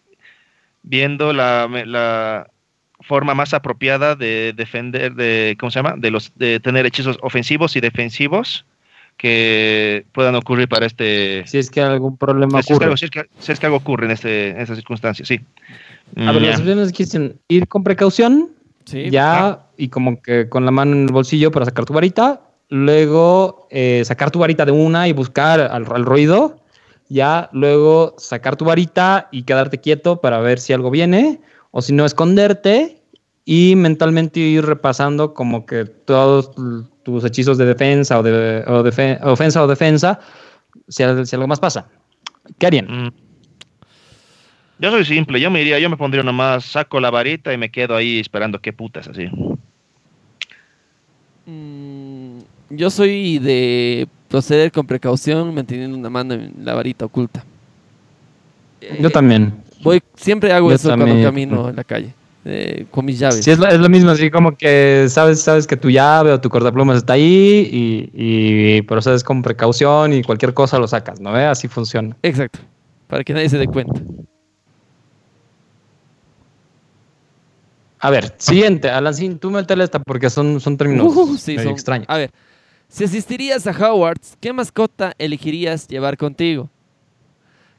viendo la, la forma más apropiada de defender, de, ¿cómo se llama? De, los, de tener hechizos ofensivos y defensivos que puedan ocurrir para este... Si es que algún problema si es, que ocurre. algo, si es que- si es que algo ocurre en, este, en estas circunstancias, sí. A ver, Mm, las opciones que dicen ir con precaución, Sí. ya, y como que con la mano en el bolsillo para sacar tu varita. Luego eh, sacar tu varita de una y buscar al, al ruido. Ya, luego sacar tu varita y quedarte quieto para ver si algo viene. O si no, esconderte y mentalmente ir repasando como que todos tus hechizos de defensa o de o defe- ofensa o defensa, si, si algo más pasa. ¿Qué harían? Mm. Yo soy simple, yo me iría, yo me pondría nomás, saco la varita y me quedo ahí esperando qué putas así. Mm, yo soy de proceder con precaución, manteniendo una mano en la varita oculta. Yo Eh, también. Voy, siempre hago Yo eso cuando camino en la calle, eh, con mis llaves. Sí, es lo, es lo mismo, así como que sabes, sabes que tu llave o tu cortaplumas está ahí y, y procedes con precaución y cualquier cosa lo sacas, ¿no? ve? Así funciona. Exacto, para que nadie se dé cuenta. A ver, siguiente, Alancín, tú métele esta porque son, son términos Uh, sí, son- extraños. A ver, si asistirías a Hogwarts, ¿qué mascota elegirías llevar contigo?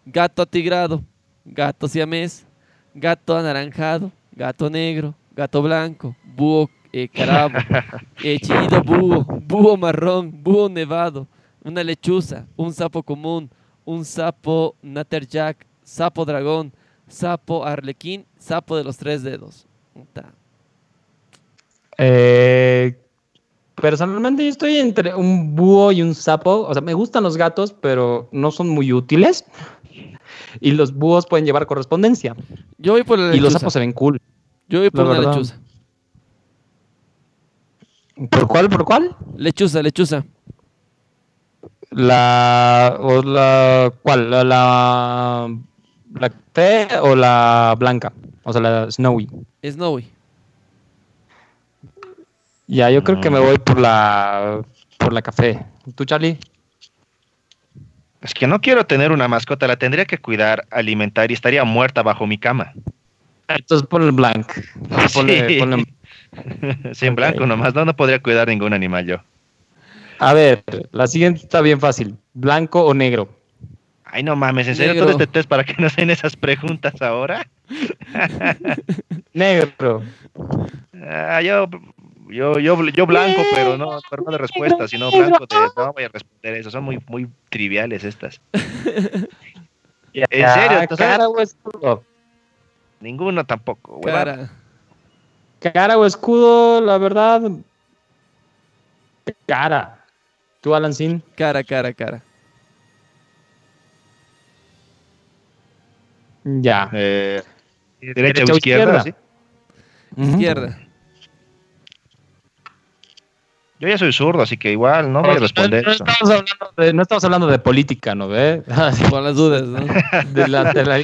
Gato atigrado, gato siamés, gato anaranjado, gato negro, gato blanco, búho eh, carabo, eh, chillido búho, búho marrón, búho nevado, una lechuza, un sapo común, un sapo natterjack, sapo dragón, sapo arlequín, sapo de los tres dedos. Eh, personalmente yo estoy entre un búho y un sapo. O sea, me gustan los gatos, pero no son muy útiles. Y los búhos pueden llevar correspondencia. Yo voy por la Y los lechuza. sapos se ven cool. Yo voy por la lechuza. ¿Por cuál? ¿Por cuál? Lechuza, lechuza. La, o la, ¿cuál? La, la, la café o la blanca, o sea, la snowy. Snowy. Ya, yo creo que me voy por la, por la café. ¿Tú, Charlie? Es que no quiero tener una mascota, la tendría que cuidar, alimentar y estaría muerta bajo mi cama. Entonces ponle el blanc. Ponle- Sí. ponle- Sí, en blanco nomás, no, no podría cuidar ningún animal yo. A ver, la siguiente está bien fácil. ¿Blanco o negro? Ay, no mames, ¿en serio Negro. todo este test para que nos den esas preguntas ahora? Negro. Ah, yo, yo, yo, yo blanco, pero no, pero no de respuesta, sino blanco de no voy a responder eso, son muy, muy triviales estas. Ya, ¿En serio? ¿Cara o escudo? Ninguno tampoco. Cara. Cara o escudo, la verdad. Cara. ¿Tú, Alan Sin? Cara, cara, cara. Ya. Eh, derecha, Derecha o izquierda, izquierda. ¿sí? Izquierda. Yo ya soy zurdo, así que igual no voy a responder No, no eso. estamos hablando de, no estamos hablando de política, ¿no ve? Por las dudas, ¿no? de la, de la-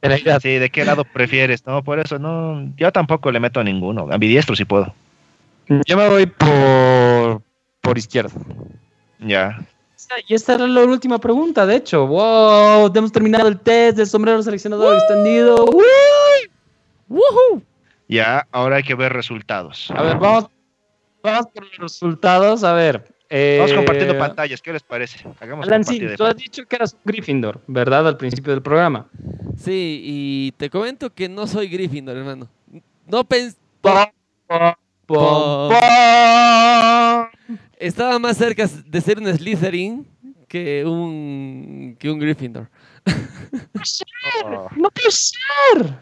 de la idea. Sí, ¿de qué lado prefieres? No, por eso no, yo tampoco le meto a ninguno. Ambidiestro si puedo. Yo me voy por, por izquierda. Ya. Y esta era la última pregunta, de hecho. ¡Wow! Hemos terminado el test del sombrero seleccionador extendido. ¡Woo! ¡Woohoo! Ya, ahora hay que ver resultados. A ver, vamos, vamos por los resultados. A ver. eh, Vamos compartiendo pantallas, ¿qué les parece? Hagamos de tú has dicho que eras un Gryffindor, ¿verdad? Al principio del programa. Sí, y te comento que no soy Gryffindor, hermano. No pens... Pom, pom, Pom. pom. Estaba más cerca de ser un Slytherin que un, que un Gryffindor. Oh. No puede ser.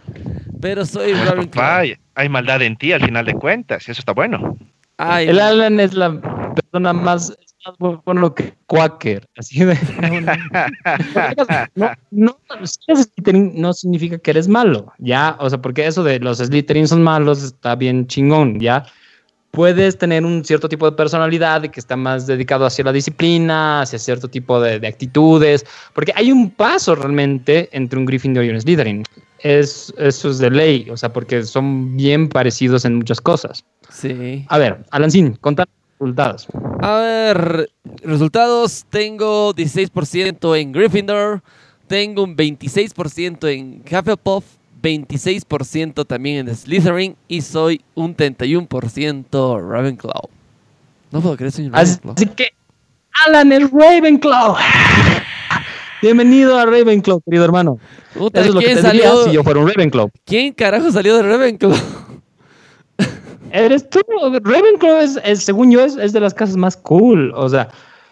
Pero soy Pues, Ravenclaw. papá, hay- maldad en ti al final de cuentas, y eso está bueno. Ay, El Alan es la persona más, es más bueno que Quaker. Así de. No, no, Slytherin no significa que eres malo, ¿ya? O sea, porque eso de los Slytherin son malos está bien chingón, ¿ya? Puedes tener un cierto tipo de personalidad que está más dedicado hacia la disciplina, hacia cierto tipo de, de actitudes, porque hay un paso realmente entre un Gryffindor y un Slytherin. Es, eso es de ley, o sea, porque son bien parecidos en muchas cosas. Sí. A ver, Alancín, contar resultados. A ver, resultados. Tengo 16% en Gryffindor. Tengo un 26% en Hufflepuff. 26% también en Slytherin. Y soy un 31% Ravenclaw. No puedo creer, soy un Así, Ravenclaw. así que Alan es Ravenclaw. Bienvenido a Ravenclaw, querido hermano. Puta, Eso es lo que ¿quién te diría salió? si yo fuera un Ravenclaw. ¿Quién carajo salió de Ravenclaw? Eres tú. Ravenclaw es, es, según yo, es, es de las casas más cool. O sea,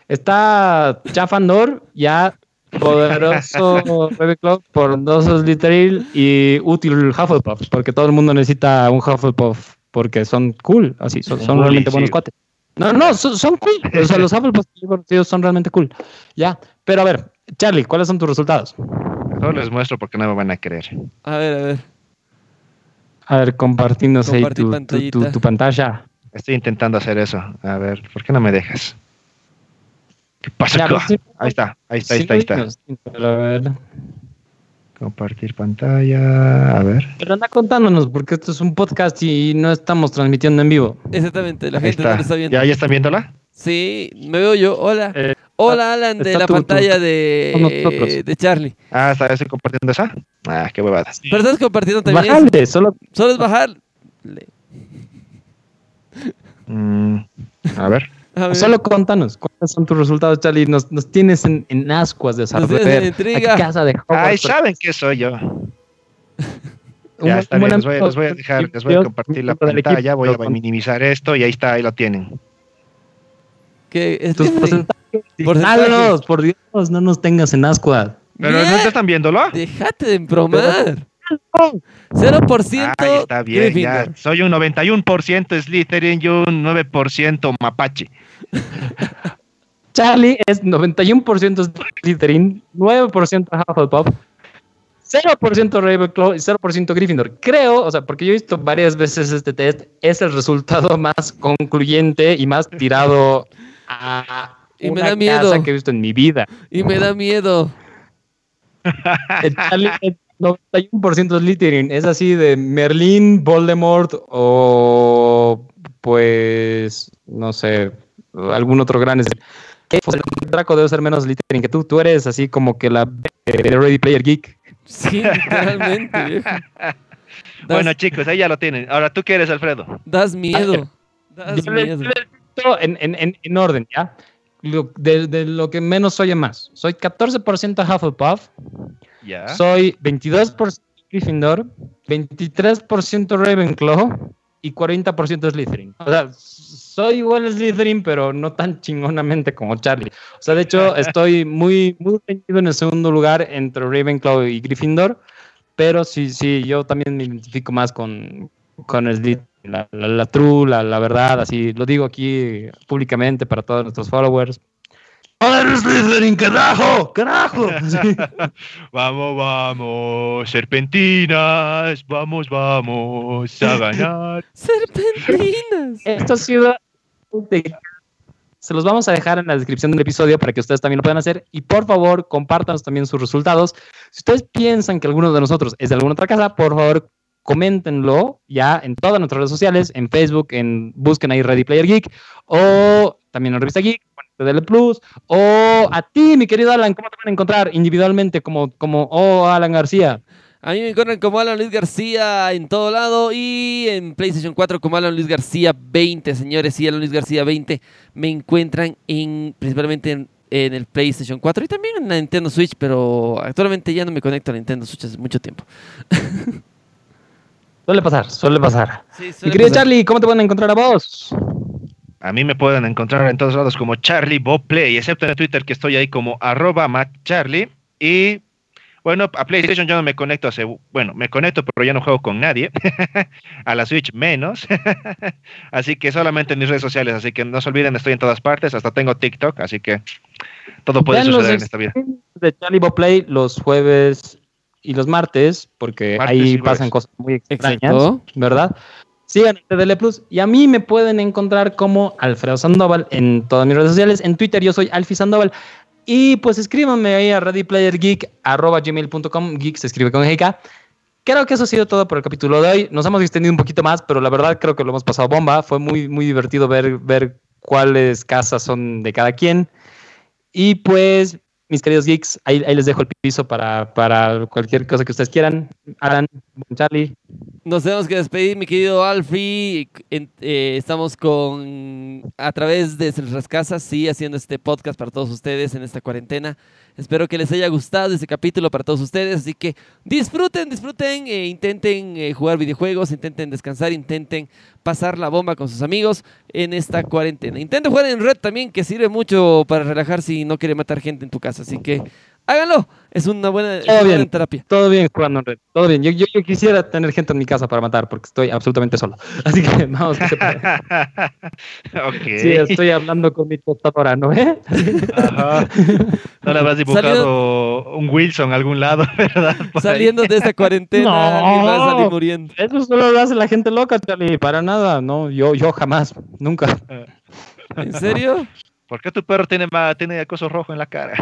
está Chafandor, ya poderoso Ravenclaw, poderoso Slytherin y útil Hufflepuff, porque todo el mundo necesita un Hufflepuff porque son cool, así, son, realmente buenos cuates. No, no, son, son cool. O sea, los Hufflepuff que yo he conocido son realmente cool. Ya, pero a ver, Charlie, ¿cuáles son tus resultados? Mejor les muestro porque no me van a creer. A ver, a ver. A ver, compartinos ahí tu- tu pantalla. Estoy intentando hacer eso. A ver, ¿por qué no me dejas? ¿Qué pasa? Acá? Ahí está, ahí está, ahí está, ahí está. a ver. Compartir pantalla. A ver. Pero anda contándonos, porque esto es un podcast y no estamos transmitiendo en vivo. Exactamente, la Ahí gente no está. lo está viendo. ¿Ya, ¿Ya están viéndola? Sí, me veo yo. Hola. Eh, Hola, Alan, de la pantalla de, de Charlie. Ah, ¿está, ¿estoy compartiendo esa? Ah, qué huevada. Pero estás compartiendo también. Bajale, solo Solo es bajar. Mm, a ver. Solo contanos, ¿cuáles son tus resultados, Charlie? Nos, nos tienes en, en ascuas de saber. en intriga. a qué casa de Hogwarts. Ay, saben que soy yo. Ya está bien, les voy, amigo, les voy a dejar, les voy a compartir la pantalla, voy a minimizar esto y ahí está, ahí lo tienen. Que es Tus porcentajes, Porcentajes. por Dios, no nos tengas en ascuas. Pero. ¿no te están viéndolo? Déjate de embromar. 0% está bien, ya. Soy un 91% Slytherin y un 9% Mapache. Charlie es 91% Slytherin, 9% Hufflepuff, 0% Ravenclaw y 0% Gryffindor. Creo, o sea, porque yo he visto varias veces este test, es el resultado más concluyente y más tirado a y una da miedo. casa que he visto en mi vida. Y me da miedo. Charlie, 91% es Littering. Es así de Merlin Voldemort o pues no sé, algún otro gran. Eh, pues, el Draco debe ser menos Littering que tú. Tú eres así como que la Ready Player Geek. Sí, realmente. bueno, chicos, ahí ya lo tienen. Ahora, ¿tú qué eres, Alfredo? Das miedo. Ah, das miedo. En, en, en, orden, ¿ya? Lo- de, de lo que menos oye más. Soy 14% Hufflepuff, Ya. soy 22% Gryffindor, 23% Ravenclaw y 40% Slytherin. O sea, soy igual Slytherin, pero no tan chingonamente como Charlie. O sea, de hecho, estoy muy, muy en el segundo lugar entre Ravenclaw y Gryffindor, pero sí, sí, yo también me identifico más con, con Slytherin. La, la, la true, la, la verdad, así lo digo aquí públicamente para todos nuestros followers. ¡Joder, Slytherin, carajo! ¡Carajo! Sí. Vamos, vamos, serpentinas, vamos, vamos a ganar. Serpentinas. Esto ha sido. Se los vamos a dejar en la descripción del episodio para que ustedes también lo puedan hacer. Y por favor, compártanos también sus resultados. Si ustedes piensan que alguno de nosotros es de alguna otra casa, por favor, coméntenlo ya en todas nuestras redes sociales, en Facebook, en busquen ahí Ready Player Geek, o también en Revista Geek, DL Plus, o a ti, mi querido Alan, ¿cómo te van a encontrar individualmente como, como oh, Alan García? A mí me encuentran como Alan Luis García en todo lado y en PlayStation 4 como Alan Luis García 20, señores. Sí, Alan Luis García 20 me encuentran en principalmente en, el PlayStation 4 y también en la Nintendo Switch, pero actualmente ya no me conecto a Nintendo Switch hace mucho tiempo. Suele pasar, suele pasar. Sí, Mi querido pasar. Charlie, ¿cómo te van a encontrar a vos? A mí me pueden encontrar en todos lados como Charlie Bob Play, excepto en Twitter que estoy ahí como arroba MacCharlie. Y bueno, a PlayStation yo no me conecto hace, bueno, me conecto pero ya no juego con nadie. a la Switch menos. así que solamente en mis redes sociales, así que no se olviden, estoy en todas partes, hasta tengo TikTok, así que todo puede suceder en esta vida. de Charlie Bob Play los jueves y los martes, porque Martes ahí pasan cosas muy extrañas, Exacto. ¿verdad? Sigan TDL Plus y a mí me pueden encontrar como Alfredo Sandoval en todas mis redes sociales. En Twitter yo soy Alfi Sandoval. Y pues escríbanme ahí a readyplayergeek.com. Geek se escribe con GK. Creo que eso ha sido todo por el capítulo de hoy. Nos hemos extendido un poquito más, pero la verdad creo que lo hemos pasado bomba. Fue muy, muy divertido ver, ver cuáles casas son de cada quien. Y pues mis queridos geeks, ahí, ahí les dejo el piso para, para cualquier cosa que ustedes quieran. Alan, Charlie. Nos tenemos que despedir, mi querido Alfie. Eh, estamos con a través de nuestras casas, sí, haciendo este podcast para todos ustedes en esta cuarentena. Espero que les haya gustado este capítulo para todos ustedes. Así que disfruten, disfruten, eh, intenten eh, jugar videojuegos, intenten descansar, intenten pasar la bomba con sus amigos en esta cuarentena. Intenten jugar en red también, que sirve mucho para relajar si no quiere matar gente en tu casa. Así que háganlo. Es una buena, Todo bien. buena terapia. Todo bien jugando en red. Todo bien. Yo, yo, yo quisiera tener gente en mi casa para matar porque estoy absolutamente solo. Así que vamos. que se. Sí, estoy hablando con mi tostadora, ¿no? ¿Eh? Ajá. No le habrás dibujado un Wilson a algún lado, ¿verdad? Por ahí. Saliendo de esta cuarentena, No. alguien va a salir muriendo. Eso solo lo hace la gente loca, Charlie. Para nada. No, yo, yo jamás. Nunca. ¿En serio? ¿Por qué tu perro tiene acoso rojo en la cara?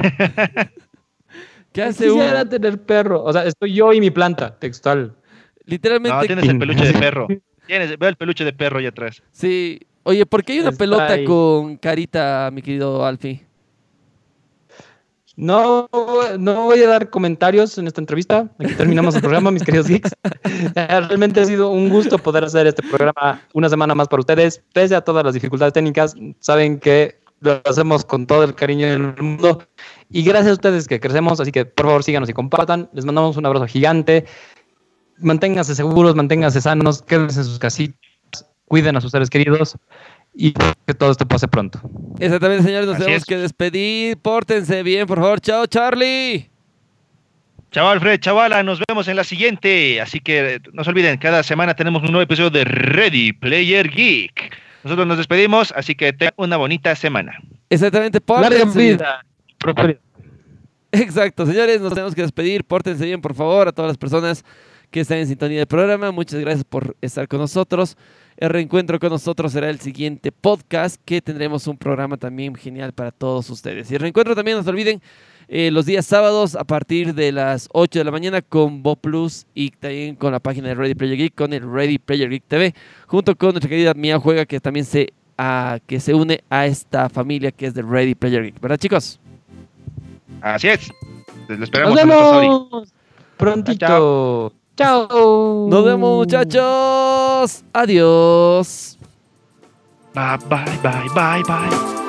¿Qué hace. Quisiera tener perro. O sea, estoy yo y mi planta, textual. No, Literalmente, tienes el peluche de perro. Tienes, veo el peluche de perro allá atrás. sí. Oye, ¿por qué hay una Está pelota ahí. con carita, mi querido Alfie? No, no voy a dar comentarios en esta entrevista. Aquí terminamos el programa, mis queridos geeks. Realmente ha sido un gusto poder hacer este programa una semana más para ustedes. Pese a todas las dificultades técnicas, saben que lo hacemos con todo el cariño del mundo. Y gracias a ustedes que crecemos, así que por favor síganos y compartan. Les mandamos un abrazo gigante. Manténganse seguros, manténganse sanos, quédense en sus casitas, cuiden a sus seres queridos y que todo esto pase pronto. Exactamente, señores, nos Así tenemos es. que despedir. Pórtense bien, por favor. Chao, Charlie. Chao Alfred, chavala, nos vemos en la siguiente. Así que no se olviden, cada semana tenemos un nuevo episodio de Ready Player Geek. Nosotros nos despedimos, así que tengan una bonita semana. Exactamente, bien. vida, Exacto, señores, nos tenemos que despedir. Pórtense bien, por favor, a todas las personas que están en sintonía del programa. Muchas gracias por estar con nosotros. El reencuentro con nosotros será el siguiente podcast, que tendremos un programa también genial para todos ustedes. Y el reencuentro también, no se olviden, eh, los días sábados a partir de las 8 de la mañana con Bo Plus y también con la página de Ready Player Geek, con el Ready Player Geek TV, junto con nuestra querida Mía Juega, que también se, ah, que se une a esta familia que es de Ready Player Geek. ¿Verdad, chicos? Así es. Lo esperamos Nos en vemos prontito. Chao. Nos vemos, muchachos. Adiós. Bye, bye, bye, bye, bye.